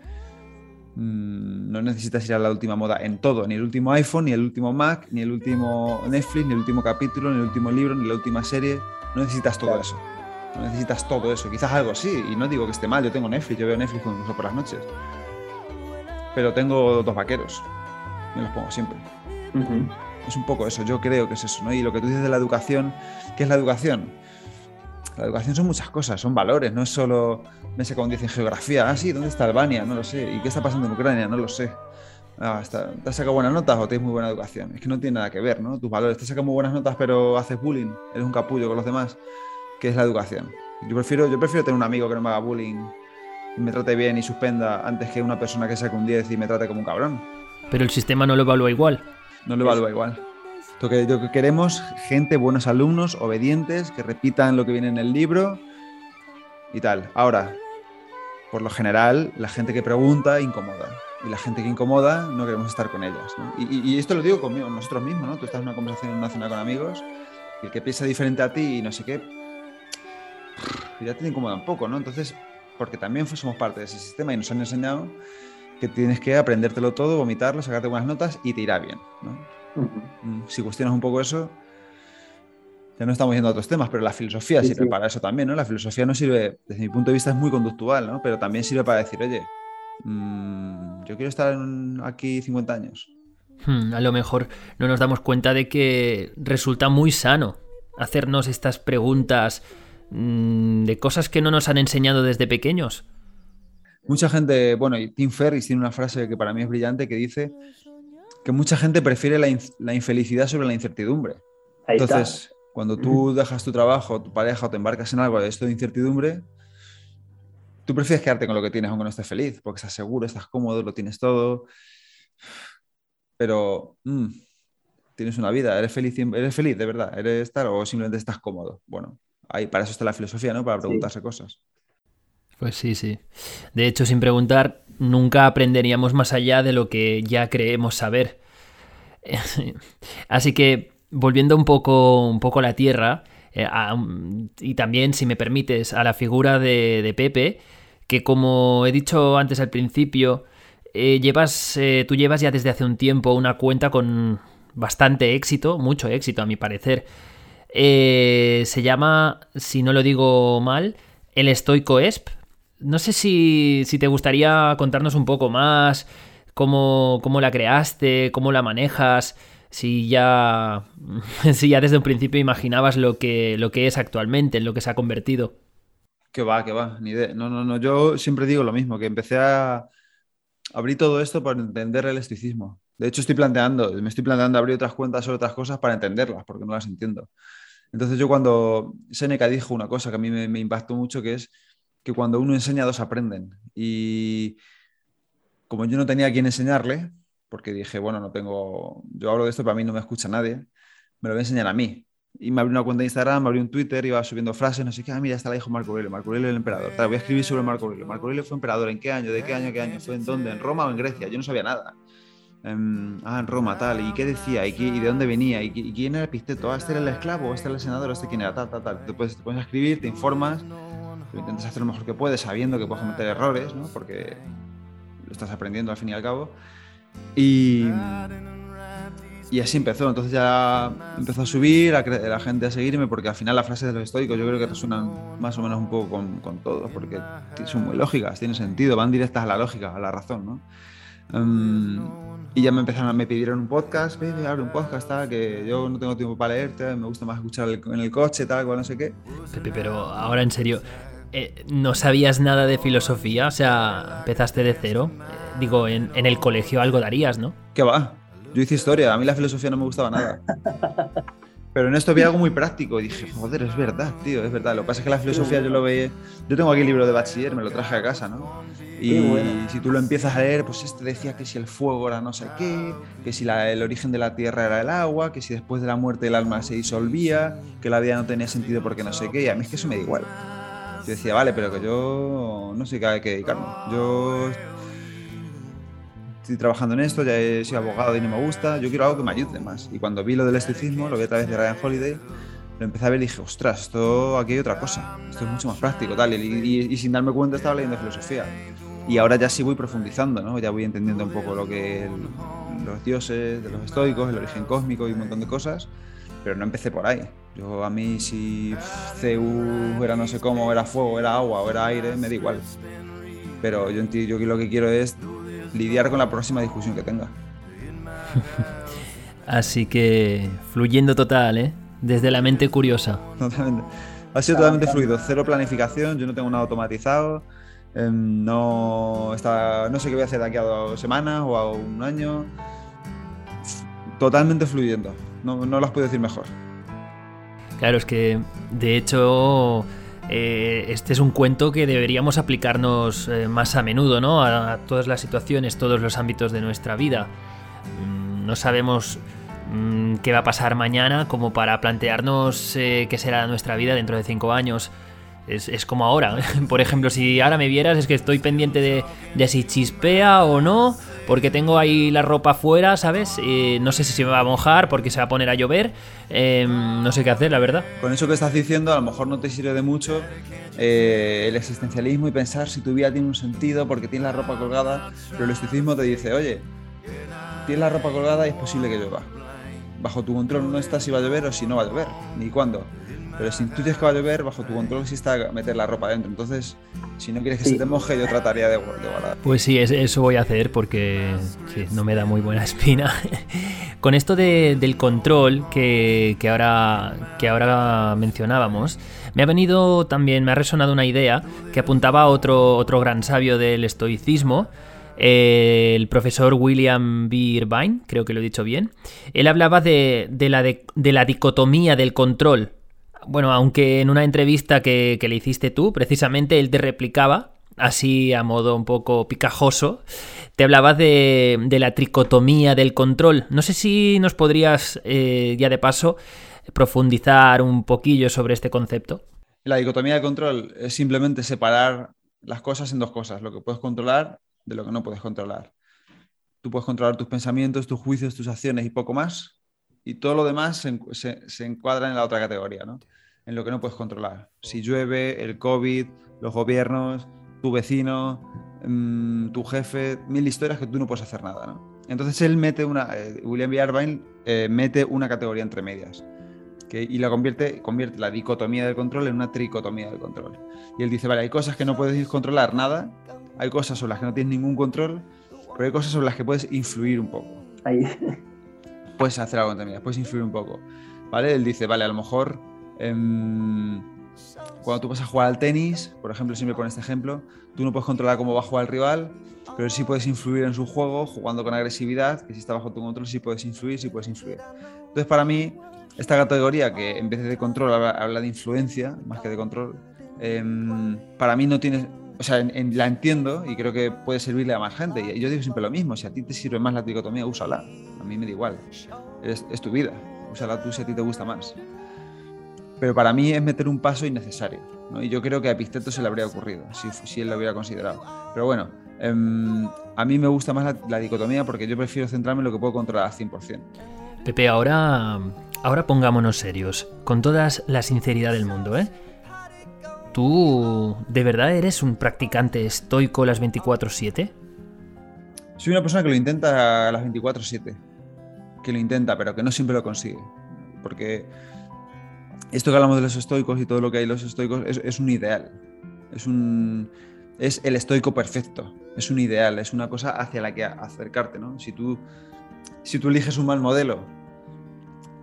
[SPEAKER 3] mm, no necesitas ir a la última moda en todo, ni el último iPhone, ni el último Mac, ni el último Netflix, ni el último capítulo, ni el último libro, ni la última serie. No necesitas todo eso. No necesitas todo eso. Quizás algo sí, y no digo que esté mal, yo tengo Netflix, yo veo Netflix incluso por las noches. Pero tengo dos vaqueros, me los pongo siempre. Es un poco eso, yo creo que es eso, ¿no? Y lo que tú dices de la educación, ¿qué es la educación? La educación son muchas cosas, son valores, no es solo, me sé como dicen geografía, ah, sí, ¿dónde está Albania? No lo sé. ¿Y qué está pasando en Ucrania? No lo sé. Ah, ¿Te has sacado buenas notas o tienes muy buena educación? Es que no tiene nada que ver, ¿no? Tus valores. Te sacas muy buenas notas pero haces bullying, eres un capullo con los demás. ¿Qué es la educación? Yo prefiero, yo prefiero tener un amigo que no me haga bullying y me trate bien y suspenda antes que una persona que saque un 10 y me trate como un cabrón.
[SPEAKER 2] Pero el sistema no lo evalúa igual.
[SPEAKER 3] No lo evalúa igual. Lo que, lo que queremos, gente, buenos alumnos, obedientes, que repitan lo que viene en el libro y tal. Ahora, por lo general, la gente que pregunta incomoda. Y la gente que incomoda no queremos estar con ellas. Y, esto lo digo conmigo, nosotros mismos, ¿no? Tú estás en una conversación en una cena con amigos y el que piensa diferente a ti y no sé qué, ya te incomoda un poco, ¿no? Entonces, porque también somos parte de ese sistema y nos han enseñado que tienes que aprendértelo todo, vomitarlo, sacarte buenas notas y te irá bien. Mm, si cuestionas un poco eso, ya no estamos yendo a otros temas, pero la filosofía sirve para eso también, ¿no? La filosofía no sirve, desde mi punto de vista, es muy conductual, ¿no? Pero también sirve para decir, oye, mm, yo quiero estar aquí 50 años.
[SPEAKER 2] Hmm, a lo mejor no nos damos cuenta de que resulta muy sano hacernos estas preguntas mm, de cosas que no nos han enseñado desde pequeños.
[SPEAKER 3] Mucha gente, bueno, y Tim Ferriss tiene una frase que para mí es brillante que dice que mucha gente prefiere la, infelicidad sobre la incertidumbre. Entonces, cuando tú dejas tu trabajo, tu pareja o te embarcas en algo de esto de incertidumbre, tú prefieres quedarte con lo que tienes aunque no estés feliz, porque estás seguro, estás cómodo, lo tienes todo. Pero mm, tienes una vida, eres feliz, eres feliz de verdad, eres tal o simplemente estás cómodo. Bueno, ahí para eso está la filosofía, ¿no? Para preguntarse cosas.
[SPEAKER 2] Pues sí, sí. De hecho, sin preguntar, nunca aprenderíamos más allá de lo que ya creemos saber. *laughs* Así que, volviendo un poco, un poco a la Tierra, eh, y también, si me permites, a la figura de, Pepe, que como he dicho antes al principio, eh, llevas, eh, tú llevas ya desde hace un tiempo una cuenta con bastante éxito, mucho éxito a mi parecer. se llama, si no lo digo mal, el Estoico Esp, no sé si, si te gustaría contarnos un poco más cómo, cómo la creaste, cómo la manejas si ya, *laughs* si ya desde un principio imaginabas lo que, lo que es actualmente, en lo que se ha convertido.
[SPEAKER 3] Que va, que va, ni idea. No, no, no, yo siempre digo lo mismo, que empecé a abrir todo esto para entender el estoicismo. De hecho, estoy planteando, me estoy planteando abrir otras cuentas sobre otras cosas para entenderlas, porque no las entiendo. Entonces yo cuando Seneca dijo una cosa que a mí me, me impactó mucho, que es que cuando uno enseña, dos aprenden. Y como yo no tenía a quien enseñarle, porque dije, bueno, no tengo, yo hablo de esto, para mí no me escucha nadie, me lo voy a enseñar a mí. Y me abrí una cuenta de Instagram, me abrí un Twitter, iba subiendo frases, no sé qué, ah, mira, está la dijo Marco Aurelio, Marco Aurelio el emperador. voy a escribir sobre Marco Aurelio. Marco Aurelio fue emperador, ¿en qué año? ¿De qué año? ¿Qué año? ¿Fue en dónde? ¿En Roma o en Grecia? Yo no sabía nada. Em, ah, en Roma, tal. ¿Y qué decía? ¿Y, de dónde venía? ¿Y, quién era Pisteto? Ah, este era el esclavo, este era el senador, este quién era, tal, tal, tal. Te pones a escribir, te informas, intentas hacer lo mejor que puedes, sabiendo que puedes cometer errores, ¿no? Porque lo estás aprendiendo al fin y al cabo. Y, y así empezó. Entonces ya empezó a subir, a la gente a seguirme, porque al final las frases de los estoicos yo creo que resuenan más o menos un poco con, con todo, porque son muy lógicas, tienen sentido, van directas a la lógica, a la razón, ¿no? Em, y ya me empezaron, me pidieron un podcast, baby, abre un podcast, tal, que yo no tengo tiempo para leerte, me gusta más escuchar en el coche, tal, cual, no sé qué.
[SPEAKER 2] Pepe, pero ahora en serio, eh, ¿no sabías nada de filosofía? O sea, empezaste de cero. Eh, digo, en, en, el colegio algo darías, ¿no?
[SPEAKER 3] ¿Qué va? Yo hice historia, a mí la filosofía no me gustaba nada. Pero en esto vi algo muy práctico y dije, joder, es verdad, tío, es verdad. Lo que pasa es que la filosofía yo lo veía. Yo tengo aquí el libro de bachiller, me lo traje a casa, ¿no? Y si tú lo empiezas a leer, pues este decía que si el fuego era no sé qué, que si el origen de la tierra era el agua, que si después de la muerte el alma se disolvía, que la vida no tenía sentido porque no sé qué. Y a mí es que eso me da igual. Yo decía, vale, pero que yo no sé qué hay que dedicarme. Yo estoy trabajando en esto, ya he sido abogado y no me gusta, yo quiero algo que me ayude más. Y cuando vi lo del estoicismo, lo vi a través de Ryan Holiday, lo empecé a ver y dije, ostras, esto aquí hay otra cosa, esto es mucho más práctico, tal. Y, sin darme cuenta estaba leyendo filosofía. Y ahora ya sí voy profundizando, ¿no? Ya voy entendiendo un poco lo que los dioses de los estoicos, el origen cósmico y un montón de cosas, pero no empecé por ahí. Yo a mí si CU era no sé cómo, era fuego, era agua o era aire, me da igual. Pero yo, yo lo que quiero es lidiar con la próxima discusión que tenga. *laughs*
[SPEAKER 2] Así que fluyendo total, ¿eh? Desde la mente curiosa.
[SPEAKER 3] Totalmente. Ha sido totalmente fluido, cero planificación, yo no tengo nada automatizado, em, no, está, no sé qué voy a hacer de aquí a dos semanas o a un año. Totalmente fluyendo, no, no las puedo decir mejor.
[SPEAKER 2] Claro, es que de hecho eh, este es un cuento que deberíamos aplicarnos eh, más a menudo, ¿no? A, todas las situaciones, todos los ámbitos de nuestra vida. Mm, no sabemos mm, qué va a pasar mañana como para plantearnos eh, qué será nuestra vida dentro de cinco años. Es, como ahora. *laughs* Por ejemplo, si ahora me vieras, es que estoy pendiente de, de si chispea o no porque tengo ahí la ropa fuera, ¿sabes? no sé si se va a mojar porque se va a poner a llover. Em, no sé qué hacer, la verdad.
[SPEAKER 3] Con eso que estás diciendo, a lo mejor no te sirve de mucho eh, el existencialismo y pensar si tu vida tiene un sentido porque tienes la ropa colgada, pero el estoicismo te dice, oye, tienes la ropa colgada y es posible que llueva. Bajo tu control no está si va a llover o si no va a llover, ni cuándo. Pero si tú tienes que va a llover, bajo tu control sí está meter la ropa dentro. Entonces, si no quieres que se te moje, yo trataría de, guardar.
[SPEAKER 2] Pues sí, eso voy a hacer porque no me da muy buena *laughs* espina. Con esto del control que, ahora, que ahora mencionábamos, me ha venido también, me ha resonado una idea que apuntaba a otro, otro gran sabio del estoicismo, el profesor William B. Irvine, creo que lo he dicho bien. Él hablaba de, la, de la dicotomía del control bueno, aunque en una entrevista que, le hiciste tú, precisamente él te replicaba, así a modo un poco picajoso, te hablaba de, la tricotomía del control. No sé si nos podrías, eh, ya de paso, profundizar un poquillo sobre este concepto.
[SPEAKER 3] La dicotomía del control es simplemente separar las cosas en dos cosas, lo que puedes controlar de lo que no puedes controlar. Tú puedes controlar tus pensamientos, tus juicios, tus acciones y poco más, y todo lo demás se, se encuadra en la otra categoría, ¿no? en lo que no puedes controlar. Si llueve, el COVID, los gobiernos, tu vecino, mm, tu jefe, mil historias que tú no puedes hacer nada. ¿no? Entonces él mete una, eh, William B. Irvine eh, mete una categoría entre medias. Que, y la convierte, convierte la dicotomía del control en una tricotomía del control. Y él dice, vale, hay cosas que no puedes controlar nada, hay cosas sobre las que no tienes ningún control, pero hay cosas sobre las que puedes influir un poco.
[SPEAKER 4] Ahí.
[SPEAKER 3] Puedes hacer algo también, puedes influir un poco. ¿Vale? Él dice, vale, a lo mejor em, cuando tú vas a jugar al tenis, por ejemplo, siempre pone este ejemplo, tú no puedes controlar cómo va a jugar el rival, pero sí puedes influir en su juego jugando con agresividad, que si está bajo tu control sí puedes influir, sí puedes influir. Entonces, para mí, esta categoría que en vez de control habla, de influencia más que de control, em, para mí no tiene, o sea, la entiendo y creo que puede servirle a más gente. Y yo digo siempre lo mismo, si a ti te sirve más la dicotomía, úsala. A mí me da igual. Es, es tu vida, úsala tú si a ti te gusta más. Pero para mí es meter un paso innecesario. ¿no? Y yo creo que a Episteto se le habría ocurrido, si, si él lo hubiera considerado. Pero bueno, em, a mí me gusta más la, dicotomía porque yo prefiero centrarme en lo que puedo controlar al 100%.
[SPEAKER 2] Pepe, ahora, ahora pongámonos serios, con toda la sinceridad del mundo, ¿eh? ¿Tú de verdad eres un practicante estoico las 24/7?
[SPEAKER 3] Soy una persona que lo intenta a las 24/7. Que lo intenta, pero que no siempre lo consigue. Porque esto que hablamos de los estoicos y todo lo que hay los estoicos es, un ideal. Es, un, es el estoico perfecto. Es un ideal, es una cosa hacia la que acercarte. ¿no? Si, tú, si tú eliges un mal modelo,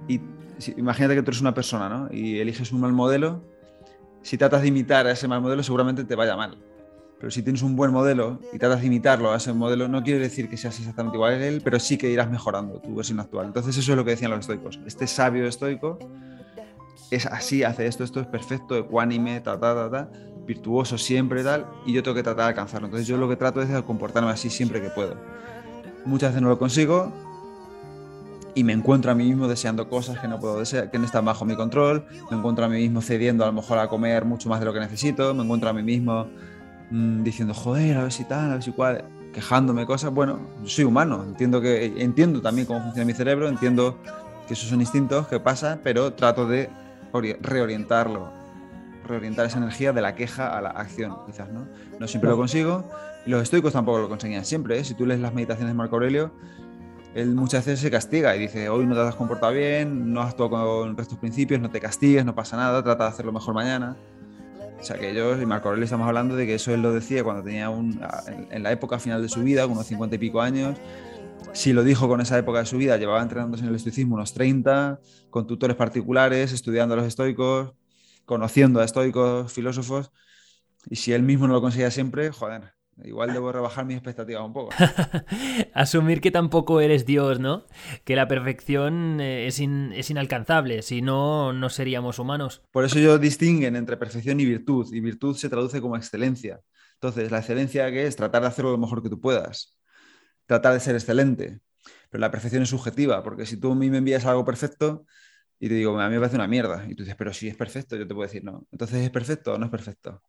[SPEAKER 3] y imagínate que tú eres una persona ¿no? y eliges un mal modelo, si tratas de imitar a ese mal modelo seguramente te vaya mal. Pero si tienes un buen modelo y tratas de imitarlo a ese modelo, no quiere decir que seas exactamente igual a él, pero sí que irás mejorando tu versión actual. Entonces eso es lo que decían los estoicos. Este sabio estoico es así, hace esto, esto es perfecto, ecuánime, ta, ta, ta, ta, virtuoso siempre, tal, y yo tengo que tratar de alcanzarlo. Entonces yo lo que trato es de comportarme así siempre que puedo. Muchas veces no lo consigo y me encuentro a mí mismo deseando cosas que no puedo desear, que no están bajo mi control, me encuentro a mí mismo cediendo a lo mejor a comer mucho más de lo que necesito, me encuentro a mí mismo mm, diciendo, joder, a ver si tal, a ver si cual, quejándome cosas. Bueno, yo soy humano, entiendo, que, entiendo también cómo funciona mi cerebro, entiendo que esos son instintos, que pasa, pero trato de reorientarlo, reorientar esa energía de la queja a la acción, quizás, ¿no? No siempre lo consigo, y los estoicos tampoco lo conseguían siempre, ¿eh? Si tú lees las meditaciones de Marco Aurelio, él muchas veces se castiga y dice, hoy no te has comportado bien, no has actuado con estos principios, no te castigues, no pasa nada, trata de hacerlo mejor mañana. O sea que ellos, y Marco Aurelio estamos hablando de que eso él lo decía cuando tenía un, en, la época final de su vida, unos 50 y pico años, si lo dijo con esa época de su vida, llevaba entrenándose en el estoicismo unos 30, con tutores particulares, estudiando a los estoicos, conociendo a estoicos, filósofos, y si él mismo no lo conseguía siempre, joder, igual debo rebajar mis expectativas un poco. *laughs*
[SPEAKER 2] Asumir que tampoco eres Dios, ¿no? Que la perfección eh, es, es, inalcanzable, si no, no seríamos humanos.
[SPEAKER 3] Por eso ellos distinguen entre perfección y virtud, y virtud se traduce como excelencia. Entonces, la excelencia que es tratar de hacerlo lo mejor que tú puedas tratar de ser excelente. Pero la perfección es subjetiva, porque si tú a mí me envías algo perfecto y te digo, a mí me parece una mierda, y tú dices, pero si es perfecto, yo te puedo decir no. Entonces, ¿es perfecto o no es perfecto?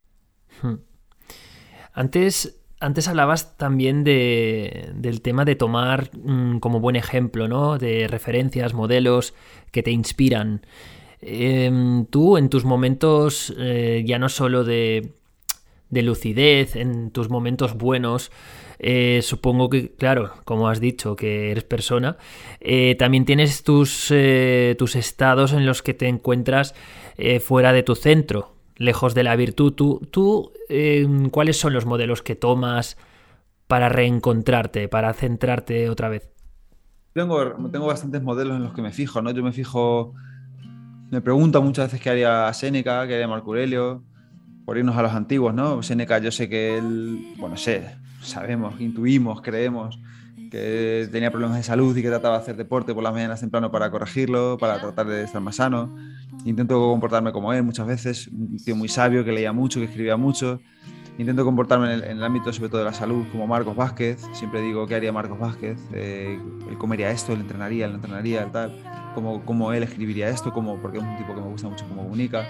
[SPEAKER 2] Antes, antes hablabas también de, del tema de tomar mm, como buen ejemplo, ¿no? De referencias, modelos que te inspiran. Em, tú, en tus momentos, eh, ya no solo de, de lucidez, en tus momentos buenos, eh, supongo que, claro, como has dicho, que eres persona, eh, también tienes tus, tus estados en los que te encuentras fuera de tu centro, lejos de la virtud. ¿Tú, cuáles son los modelos que tomas para reencontrarte, para centrarte otra vez?
[SPEAKER 3] Tengo, tengo bastantes modelos en los que me fijo, ¿no? Yo me fijo, me pregunto muchas veces qué haría Séneca, qué haría Marco Aurelio, por irnos a los antiguos, ¿no? Séneca, yo sé que él, bueno, sé, sabemos, intuimos, creemos que tenía problemas de salud y que trataba de hacer deporte por las mañanas temprano para corregirlo, para tratar de estar más sano. Intento comportarme como él muchas veces, un tío muy sabio que leía mucho, que escribía mucho. Intento comportarme en el, ámbito sobre todo de la salud como Marcos Vázquez. Siempre digo, ¿qué haría Marcos Vázquez? Eh, él comería esto, él entrenaría, él entrenaría, tal. Cómo, cómo él escribiría esto, cómo, porque es un tipo que me gusta mucho cómo comunica.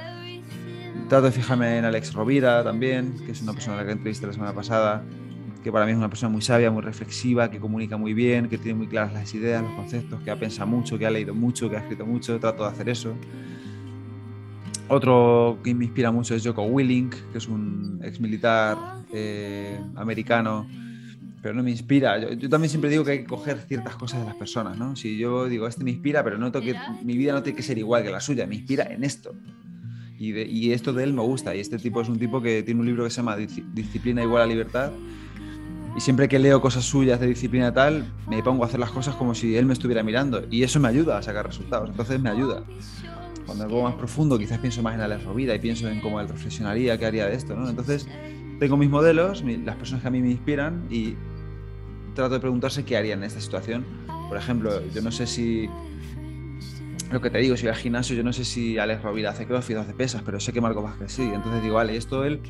[SPEAKER 3] Trato de fijarme en Alex Rovira también, que es una persona a la que entrevisté la semana pasada, que para mí es una persona muy sabia, muy reflexiva, que comunica muy bien, que tiene muy claras las ideas, los conceptos, que ha pensado mucho, que ha leído mucho, que ha escrito mucho, trato de hacer eso. Otro que me inspira mucho es Joko Willink, que es un ex militar eh, americano, pero no me inspira. Yo, también siempre digo que hay que coger ciertas cosas de las personas, ¿no? Si yo digo, este me inspira, pero noto que mi vida no tiene que ser igual que la suya, me inspira en esto. Y, y esto de él me gusta. Y este tipo es un tipo que tiene un libro que se llama Disciplina igual a libertad. Y siempre que leo cosas suyas de disciplina tal, me pongo a hacer las cosas como si él me estuviera mirando. Y eso me ayuda a sacar resultados. Entonces me ayuda. Cuando algo más profundo, quizás pienso más en Alex Rovira y pienso en cómo él reflexionaría, qué haría de esto, ¿no? Entonces tengo mis modelos, las personas que a mí me inspiran y trato de preguntarse qué harían en esta situación. Por ejemplo, yo no sé si lo que te digo, si voy al gimnasio, yo no sé si Alex Rovira hace crossfit o hace pesas, pero sé que Marco Vázquez sí. Entonces digo, vale, esto él,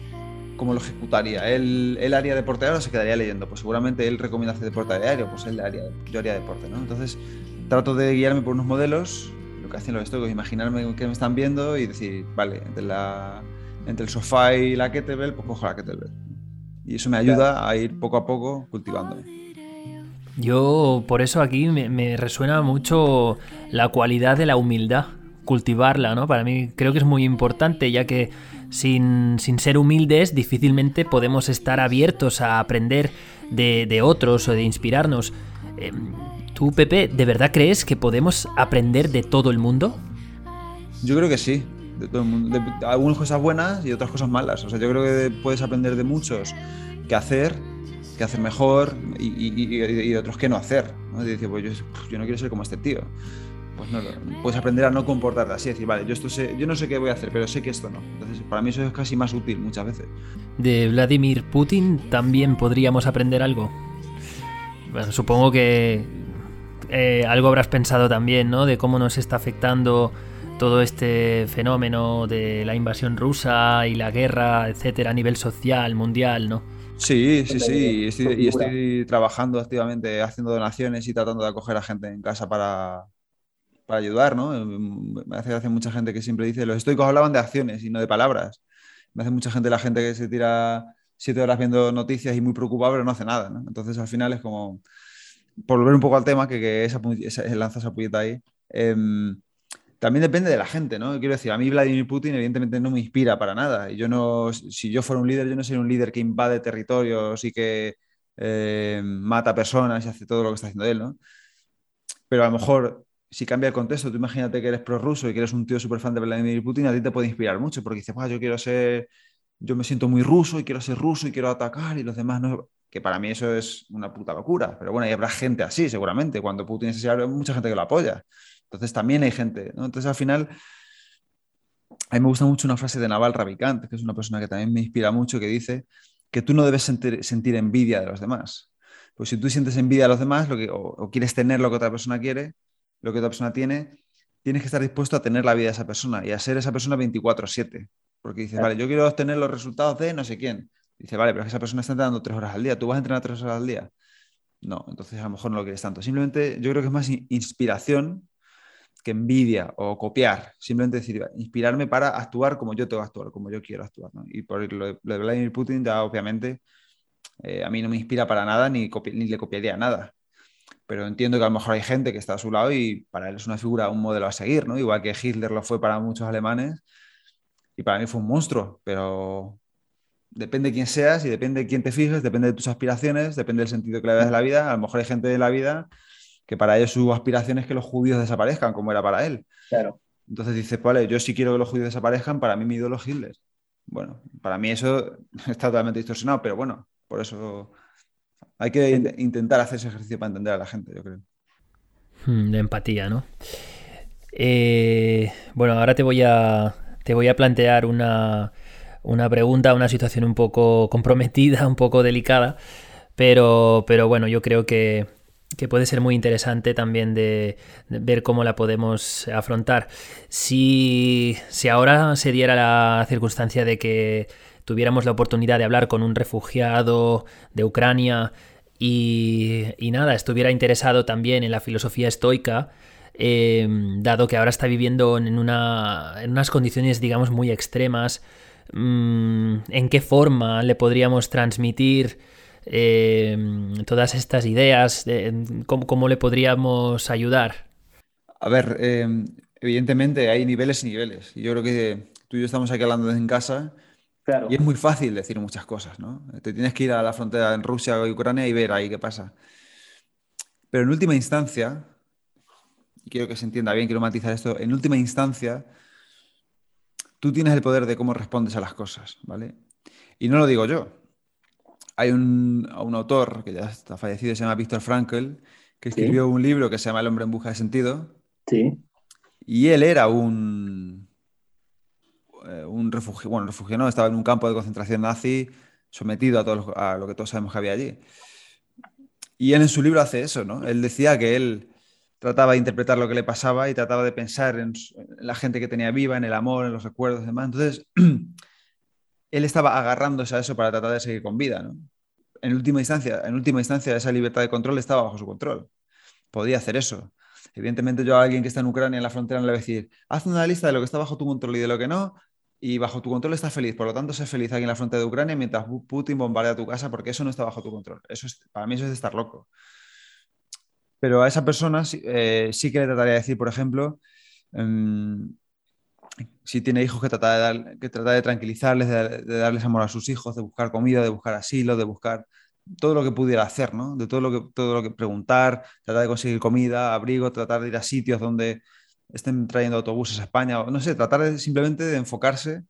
[SPEAKER 3] ¿cómo lo ejecutaría? ¿Él, él haría deporte diario o se quedaría leyendo? Pues seguramente él recomienda hacer deporte diario, pues él haría, yo haría deporte, ¿no? Entonces trato de guiarme por unos modelos, lo que hacen los estoicos, imaginarme que me están viendo y decir, vale, entre, la, entre el sofá y la kettlebell, pues cojo la kettlebell. Y eso me ayuda a ir poco a poco cultivándome.
[SPEAKER 2] Yo por eso aquí me, resuena mucho la cualidad de la humildad, cultivarla, ¿no? Para mí creo que es muy importante, ya que sin, ser humildes difícilmente podemos estar abiertos a aprender de, otros o de inspirarnos. Eh, ¿Tú, Pepe, de verdad crees que podemos aprender de todo el mundo?
[SPEAKER 3] Yo creo que sí, de todo el mundo. De algunas cosas buenas y otras cosas malas. O sea, yo creo que puedes aprender de muchos que hacer que hacer mejor y, otros que no hacer. ¿no? decir, pues yo, no quiero ser como este tío. Pues no, puedes aprender a no comportarte así, decir, vale, yo, esto sé, yo no sé qué voy a hacer, pero sé que esto no. Entonces, para mí eso es casi más útil muchas veces.
[SPEAKER 2] De Vladimir Putin también podríamos aprender algo. Bueno, supongo que eh, algo habrás pensado también, ¿no? De cómo nos está afectando todo este fenómeno de la invasión rusa y la guerra, etcétera, a nivel social, mundial, ¿no?
[SPEAKER 3] Sí, sí, sí. y estoy trabajando activamente, haciendo donaciones y tratando de acoger a gente en casa para, para ayudar, ¿no? Me hace mucha gente que siempre dice, los estoicos hablaban de acciones y no de palabras. Me hace mucha gente la gente que se tira siete horas viendo noticias y muy preocupada, pero no hace nada, ¿no? Entonces al final es como, por volver un poco al tema, que, que esa, esa, lanza esa puñeta ahí, em, también depende de la gente, ¿no? Quiero decir, a mí Vladimir Putin evidentemente no me inspira para nada. Yo no, si yo fuera un líder, yo no sería un líder que invade territorios y que eh, mata personas y hace todo lo que está haciendo él, ¿no? Pero a lo mejor, si cambia el contexto, tú imagínate que eres prorruso y que eres un tío súper fan de Vladimir Putin, a ti te puede inspirar mucho porque dices, yo quiero ser, yo me siento muy ruso y quiero ser ruso y quiero atacar y los demás no. Que para mí eso es una puta locura. Pero bueno, y habrá gente así, seguramente. Cuando Putin se hay mucha gente que lo apoya. Entonces también hay gente. Entonces al final, a mí me gusta mucho una frase de Naval Ravikant, que es una persona que también me inspira mucho, que dice que tú no debes sentir, envidia de los demás. Pues si tú sientes envidia de los demás lo que, o, quieres tener lo que otra persona quiere, lo que otra persona tiene, tienes que estar dispuesto a tener la vida de esa persona y a ser esa persona 24/7. Porque dices, vale, yo quiero obtener los resultados de no sé quién. Dice, vale, pero esa persona está entrenando tres horas al día, ¿tú vas a entrenar tres horas al día? No, entonces a lo mejor no lo quieres tanto. Simplemente yo creo que es más inspiración que envidia o copiar, simplemente decir, inspirarme para actuar como yo tengo que actuar, como yo quiero actuar. Y por lo de, Vladimir Putin, ya obviamente, eh, a mí no me inspira para nada ni, ni le copiaría nada. Pero entiendo que a lo mejor hay gente que está a su lado y para él es una figura, un modelo a seguir, ¿no? Igual que Hitler lo fue para muchos alemanes y para mí fue un monstruo, pero depende de quién seas y depende de quién te fijes, depende de tus aspiraciones, depende del sentido que le das de la vida. A lo mejor hay gente de la vida que para ellos su aspiración es que los judíos desaparezcan, como era para él.
[SPEAKER 4] Claro.
[SPEAKER 3] Entonces dice, vale, yo sí quiero que los judíos desaparezcan, para mí mi ídolo es Hitler. Bueno, para mí eso *laughs* está totalmente distorsionado, pero bueno, por eso hay que intentar hacer ese ejercicio para entender a la gente, yo creo.
[SPEAKER 2] Hmm, de empatía, ¿no? Eh, bueno, ahora te voy a, te voy a plantear una, una pregunta, una situación un poco *laughs* comprometida, un poco delicada, pero, pero bueno, yo creo que, que puede ser muy interesante también de, ver cómo la podemos afrontar. Si, si, ahora se diera la circunstancia de que tuviéramos la oportunidad de hablar con un refugiado de Ucrania y, nada, estuviera interesado también en la filosofía estoica, em, dado que ahora está viviendo en, una, en unas condiciones, digamos, muy extremas, mm, ¿en qué forma le podríamos transmitir? Em, todas estas ideas? ¿cómo, le podríamos ayudar?
[SPEAKER 3] A ver, em, evidentemente hay niveles y niveles. Yo creo que tú y yo estamos aquí hablando en casa Y es muy fácil decir muchas cosas, ¿no? Te tienes que ir a la frontera en Rusia o Ucrania y ver ahí qué pasa. Pero en última instancia, y quiero que se entienda bien, quiero matizar esto, en última instancia, tú tienes el poder de cómo respondes a las cosas, ¿vale? Y no lo digo yo. Hay un, autor que ya está fallecido, se llama Víctor Frankl, que escribió un libro que se llama El hombre en busca de sentido.
[SPEAKER 4] Sí.
[SPEAKER 3] Y él era un, eh, un refugio, bueno, refugio no, estaba en un campo de concentración nazi sometido a, todo a lo que todos sabemos que había allí. Y él en su libro hace eso, ¿no? Él decía que él trataba de interpretar lo que le pasaba y trataba de pensar en, la gente que tenía viva, en el amor, en los recuerdos y demás. Entonces, *clears throat* él estaba agarrándose a eso para tratar de seguir con vida, ¿no? En última instancia, en última instancia, esa libertad de control estaba bajo su control. Podía hacer eso. Evidentemente, yo a alguien que está en Ucrania, en la frontera, le voy a decir, haz una lista de lo que está bajo tu control y de lo que no, y bajo tu control estás feliz. Por lo tanto, sé feliz aquí en la frontera de Ucrania mientras Putin bombardea tu casa, porque eso no está bajo tu control. Eso es, para mí eso es estar loco. Pero a esa persona eh, sí que le trataría de decir, por ejemplo, em, si tiene hijos, que trata de, que trata de tranquilizarles, de, darles amor a sus hijos, de buscar comida, de buscar asilo, de buscar todo lo que pudiera hacer, ¿no? De todo lo que, todo lo que preguntar, tratar de conseguir comida, abrigo, tratar de ir a sitios donde estén trayendo autobuses a España, o no sé, tratar de, simplemente de enfocarse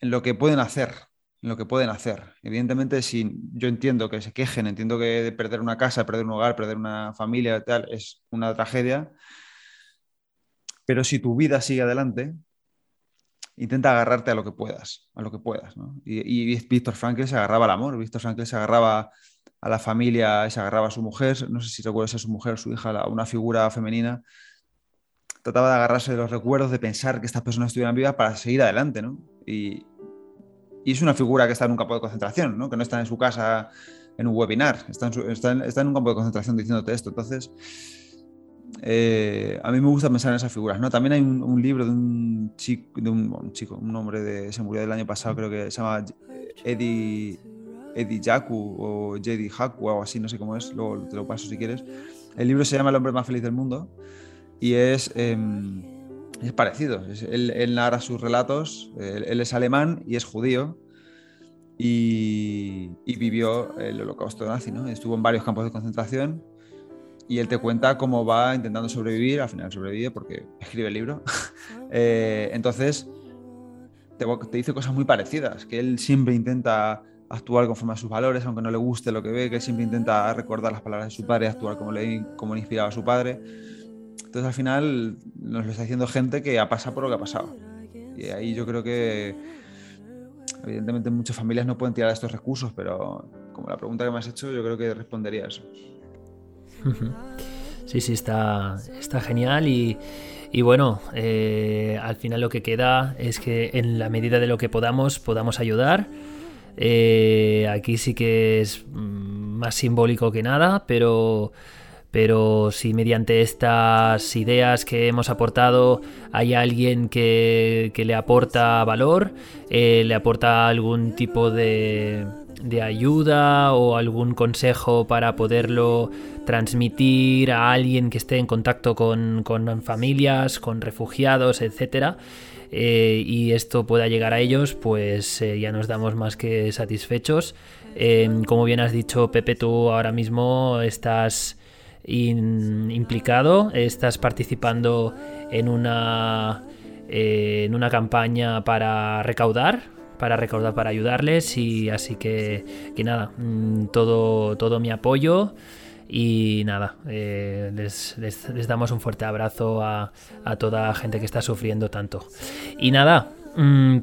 [SPEAKER 3] en lo que pueden hacer, en lo que pueden hacer. Evidentemente, si yo entiendo que se quejen, entiendo que perder una casa, perder un hogar, perder una familia, tal, es una tragedia, pero si tu vida sigue adelante, intenta agarrarte a lo que puedas, a lo que puedas. Y, Víctor Frankl se agarraba al amor, Víctor Frankl se agarraba a la familia, se agarraba a su mujer, no sé si recuerdas a su mujer, su hija, una figura femenina, trataba de agarrarse de los recuerdos, de pensar que estas personas estuvieran vivas para seguir adelante, ¿no? Y, y, es una figura que está en un campo de concentración, ¿no? Que no está en su casa en un webinar, está en, está está en un campo de concentración diciéndote esto. Entonces, eh, a mí me gusta pensar en esas figuras, ¿no? También hay un, libro de un chico, de un, chico, un hombre de, se murió del año pasado, creo que se llama Eddie, Eddie Jaku o Jedi Haku o algo así, no sé cómo es, luego te lo paso si quieres. El libro se llama El hombre más feliz del mundo y es, em, es parecido. él, narra sus relatos, él, es alemán y es judío y, vivió el holocausto nazi, ¿no? Estuvo en varios campos de concentración y él te cuenta cómo va intentando sobrevivir, al final sobrevive porque escribe el libro. *laughs* Eh, entonces, te, te, dice cosas muy parecidas, que él siempre intenta actuar conforme a sus valores, aunque no le guste lo que ve, que él siempre intenta recordar las palabras de su padre, actuar como le, como le inspiraba a su padre. Entonces al final nos lo está diciendo gente que ha pasado por lo que ha pasado. Y ahí yo creo que evidentemente muchas familias no pueden tirar estos recursos, pero como la pregunta que me has hecho, yo creo que respondería eso.
[SPEAKER 2] Sí, sí, está, está genial y, bueno, eh, al final lo que queda es que en la medida de lo que podamos, podamos ayudar. Eh, aquí sí que es mm, más simbólico que nada, pero pero si mediante estas ideas que hemos aportado hay alguien que, le aporta valor, eh, le aporta algún tipo de, ayuda o algún consejo para poderlo transmitir a alguien que esté en contacto con, familias, con refugiados, etc. Eh, y esto pueda llegar a ellos, pues eh, ya nos damos más que satisfechos. como bien has dicho, Pepe, tú ahora mismo estás implicado, estás participando en una, eh, en una campaña para recaudar, para recaudar, para ayudarles y así que, que nada, mm, todo, todo mi apoyo y nada, eh, les, les, damos un fuerte abrazo a, a toda gente que está sufriendo tanto. Y nada,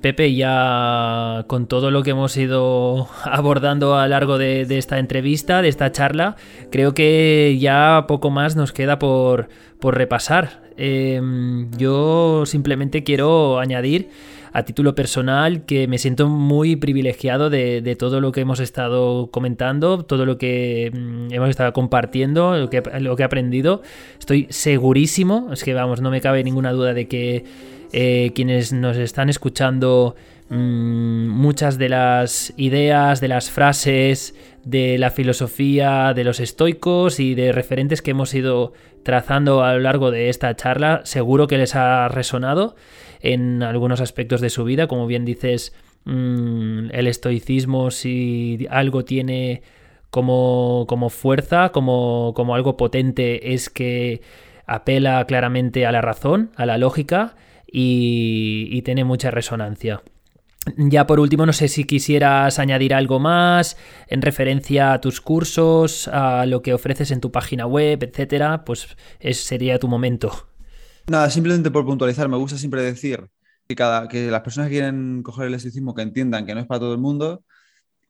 [SPEAKER 2] Pepe, ya con todo lo que hemos ido *laughs* abordando a lo largo de, esta entrevista, de esta charla, creo que ya poco más nos queda por, repasar. Em, yo simplemente quiero añadir a título personal que me siento muy privilegiado de, todo lo que hemos estado comentando, todo lo que mm, hemos estado compartiendo, lo que, lo que he aprendido. Estoy segurísimo, es que vamos, no me cabe ninguna duda de que eh, quienes nos están escuchando mm, muchas de las ideas, de las frases, de la filosofía de los estoicos y de referentes que hemos ido trazando a lo largo de esta charla, seguro que les ha resonado en algunos aspectos de su vida, como bien dices, Mm, el estoicismo, si algo tiene como, como fuerza, como, como algo potente, es que apela claramente a la razón, a la lógica y, tiene mucha resonancia. Ya por último, no sé si quisieras añadir algo más en referencia a tus cursos, a lo que ofreces en tu página web, etcétera, pues ese sería tu momento.
[SPEAKER 3] Nada, simplemente por puntualizar, me gusta siempre decir que, cada, que las personas que quieren coger el estoicismo que entiendan que no es para todo el mundo,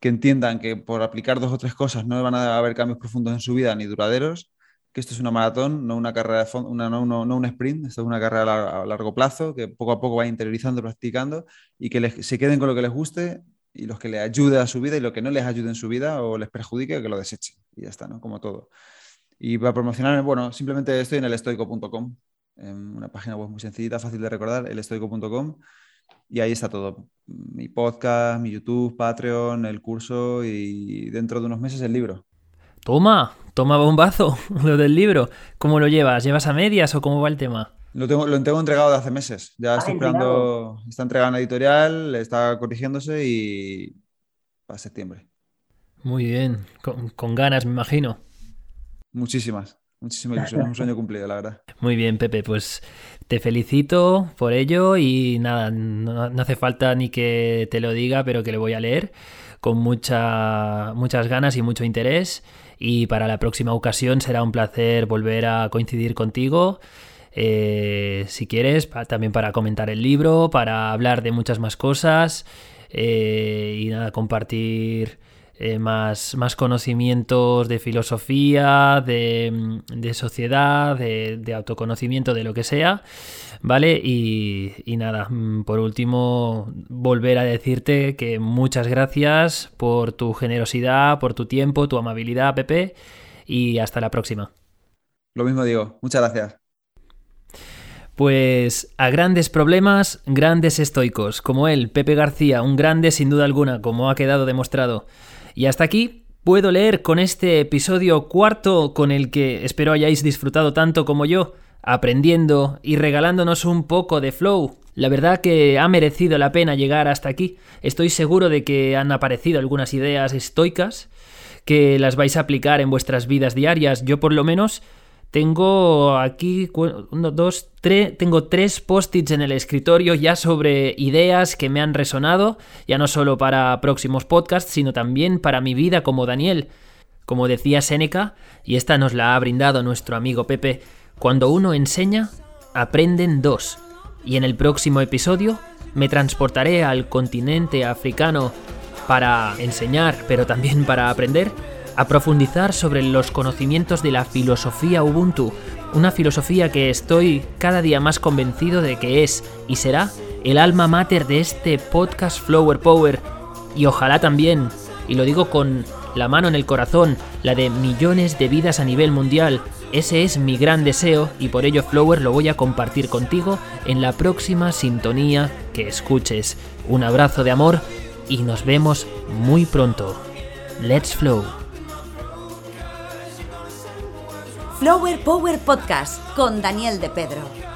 [SPEAKER 3] que entiendan que por aplicar dos o tres cosas no van a haber cambios profundos en su vida ni duraderos, que esto es una maratón, no una carrera de fondo, una, no, no, un sprint, esto es una carrera a largo plazo, que poco a poco va interiorizando, practicando y que se queden con lo que les guste y los que les ayude a su vida y lo que no les ayude en su vida o les perjudique, que lo desechen. Y ya está, ¿no? Como todo. Y para promocionar, bueno, simplemente estoy en el estoico.com, una página web muy sencillita, fácil de recordar, elestoico.com. Y ahí está todo. Mi podcast, mi YouTube, Patreon, el curso y dentro de unos meses el libro.
[SPEAKER 2] Toma, toma bombazo, *laughs* lo del libro. ¿Cómo lo llevas? ¿Llevas a medias o cómo va el tema?
[SPEAKER 3] Lo tengo, lo tengo entregado de hace meses. Ya estoy esperando, está entregado en editorial, está corrigiéndose y para septiembre.
[SPEAKER 2] Muy bien, con, ganas, me imagino.
[SPEAKER 3] Muchísimas, muchísimas ilusiones, un sueño cumplido, la verdad.
[SPEAKER 2] Muy bien, Pepe, pues te felicito por ello y nada, no, no hace falta ni que te lo diga, pero que lo voy a leer con mucha, muchas ganas y mucho interés y para la próxima ocasión será un placer volver a coincidir contigo. Eh, si quieres, también para comentar el libro, para hablar de muchas más cosas eh, y nada, compartir eh, más, más, conocimientos de filosofía, de, de sociedad, de, autoconocimiento, de lo que sea, ¿vale? Y, y, nada, mm, por último, volver a decirte que muchas gracias por tu generosidad, por tu tiempo, tu amabilidad, Pepe, y hasta la próxima.
[SPEAKER 3] Lo mismo digo, muchas gracias.
[SPEAKER 2] Pues a grandes problemas, grandes estoicos, como él, Pepe García, un grande sin duda alguna, como ha quedado demostrado. Y hasta aquí puedo leer con este episodio cuarto con el que espero hayáis disfrutado tanto como yo, aprendiendo y regalándonos un poco de flow. La verdad que ha merecido la pena llegar hasta aquí. Estoy seguro de que han aparecido algunas ideas estoicas que las vais a aplicar en vuestras vidas diarias. Yo por lo menos tengo aquí uno, dos, tres, tengo tres post-its en el escritorio ya sobre ideas que me han resonado, ya no solo para próximos podcasts, sino también para mi vida como Daniel. Como decía Séneca, y esta nos la ha brindado nuestro amigo Pepe, cuando uno enseña, aprenden dos. Y en el próximo episodio me transportaré al continente africano para enseñar, pero también para aprender a profundizar sobre los conocimientos de la filosofía Ubuntu, una filosofía que estoy cada día más convencido de que es y será el alma mater de este podcast Flower Power y ojalá también, y lo digo con la mano en el corazón, la de millones de vidas a nivel mundial. Ese es mi gran deseo y por ello Flower lo voy a compartir contigo en la próxima sintonía que escuches. Un abrazo de amor y nos vemos muy pronto. Let's Flow.
[SPEAKER 1] Flower Power Podcast con Daniel de Pedro.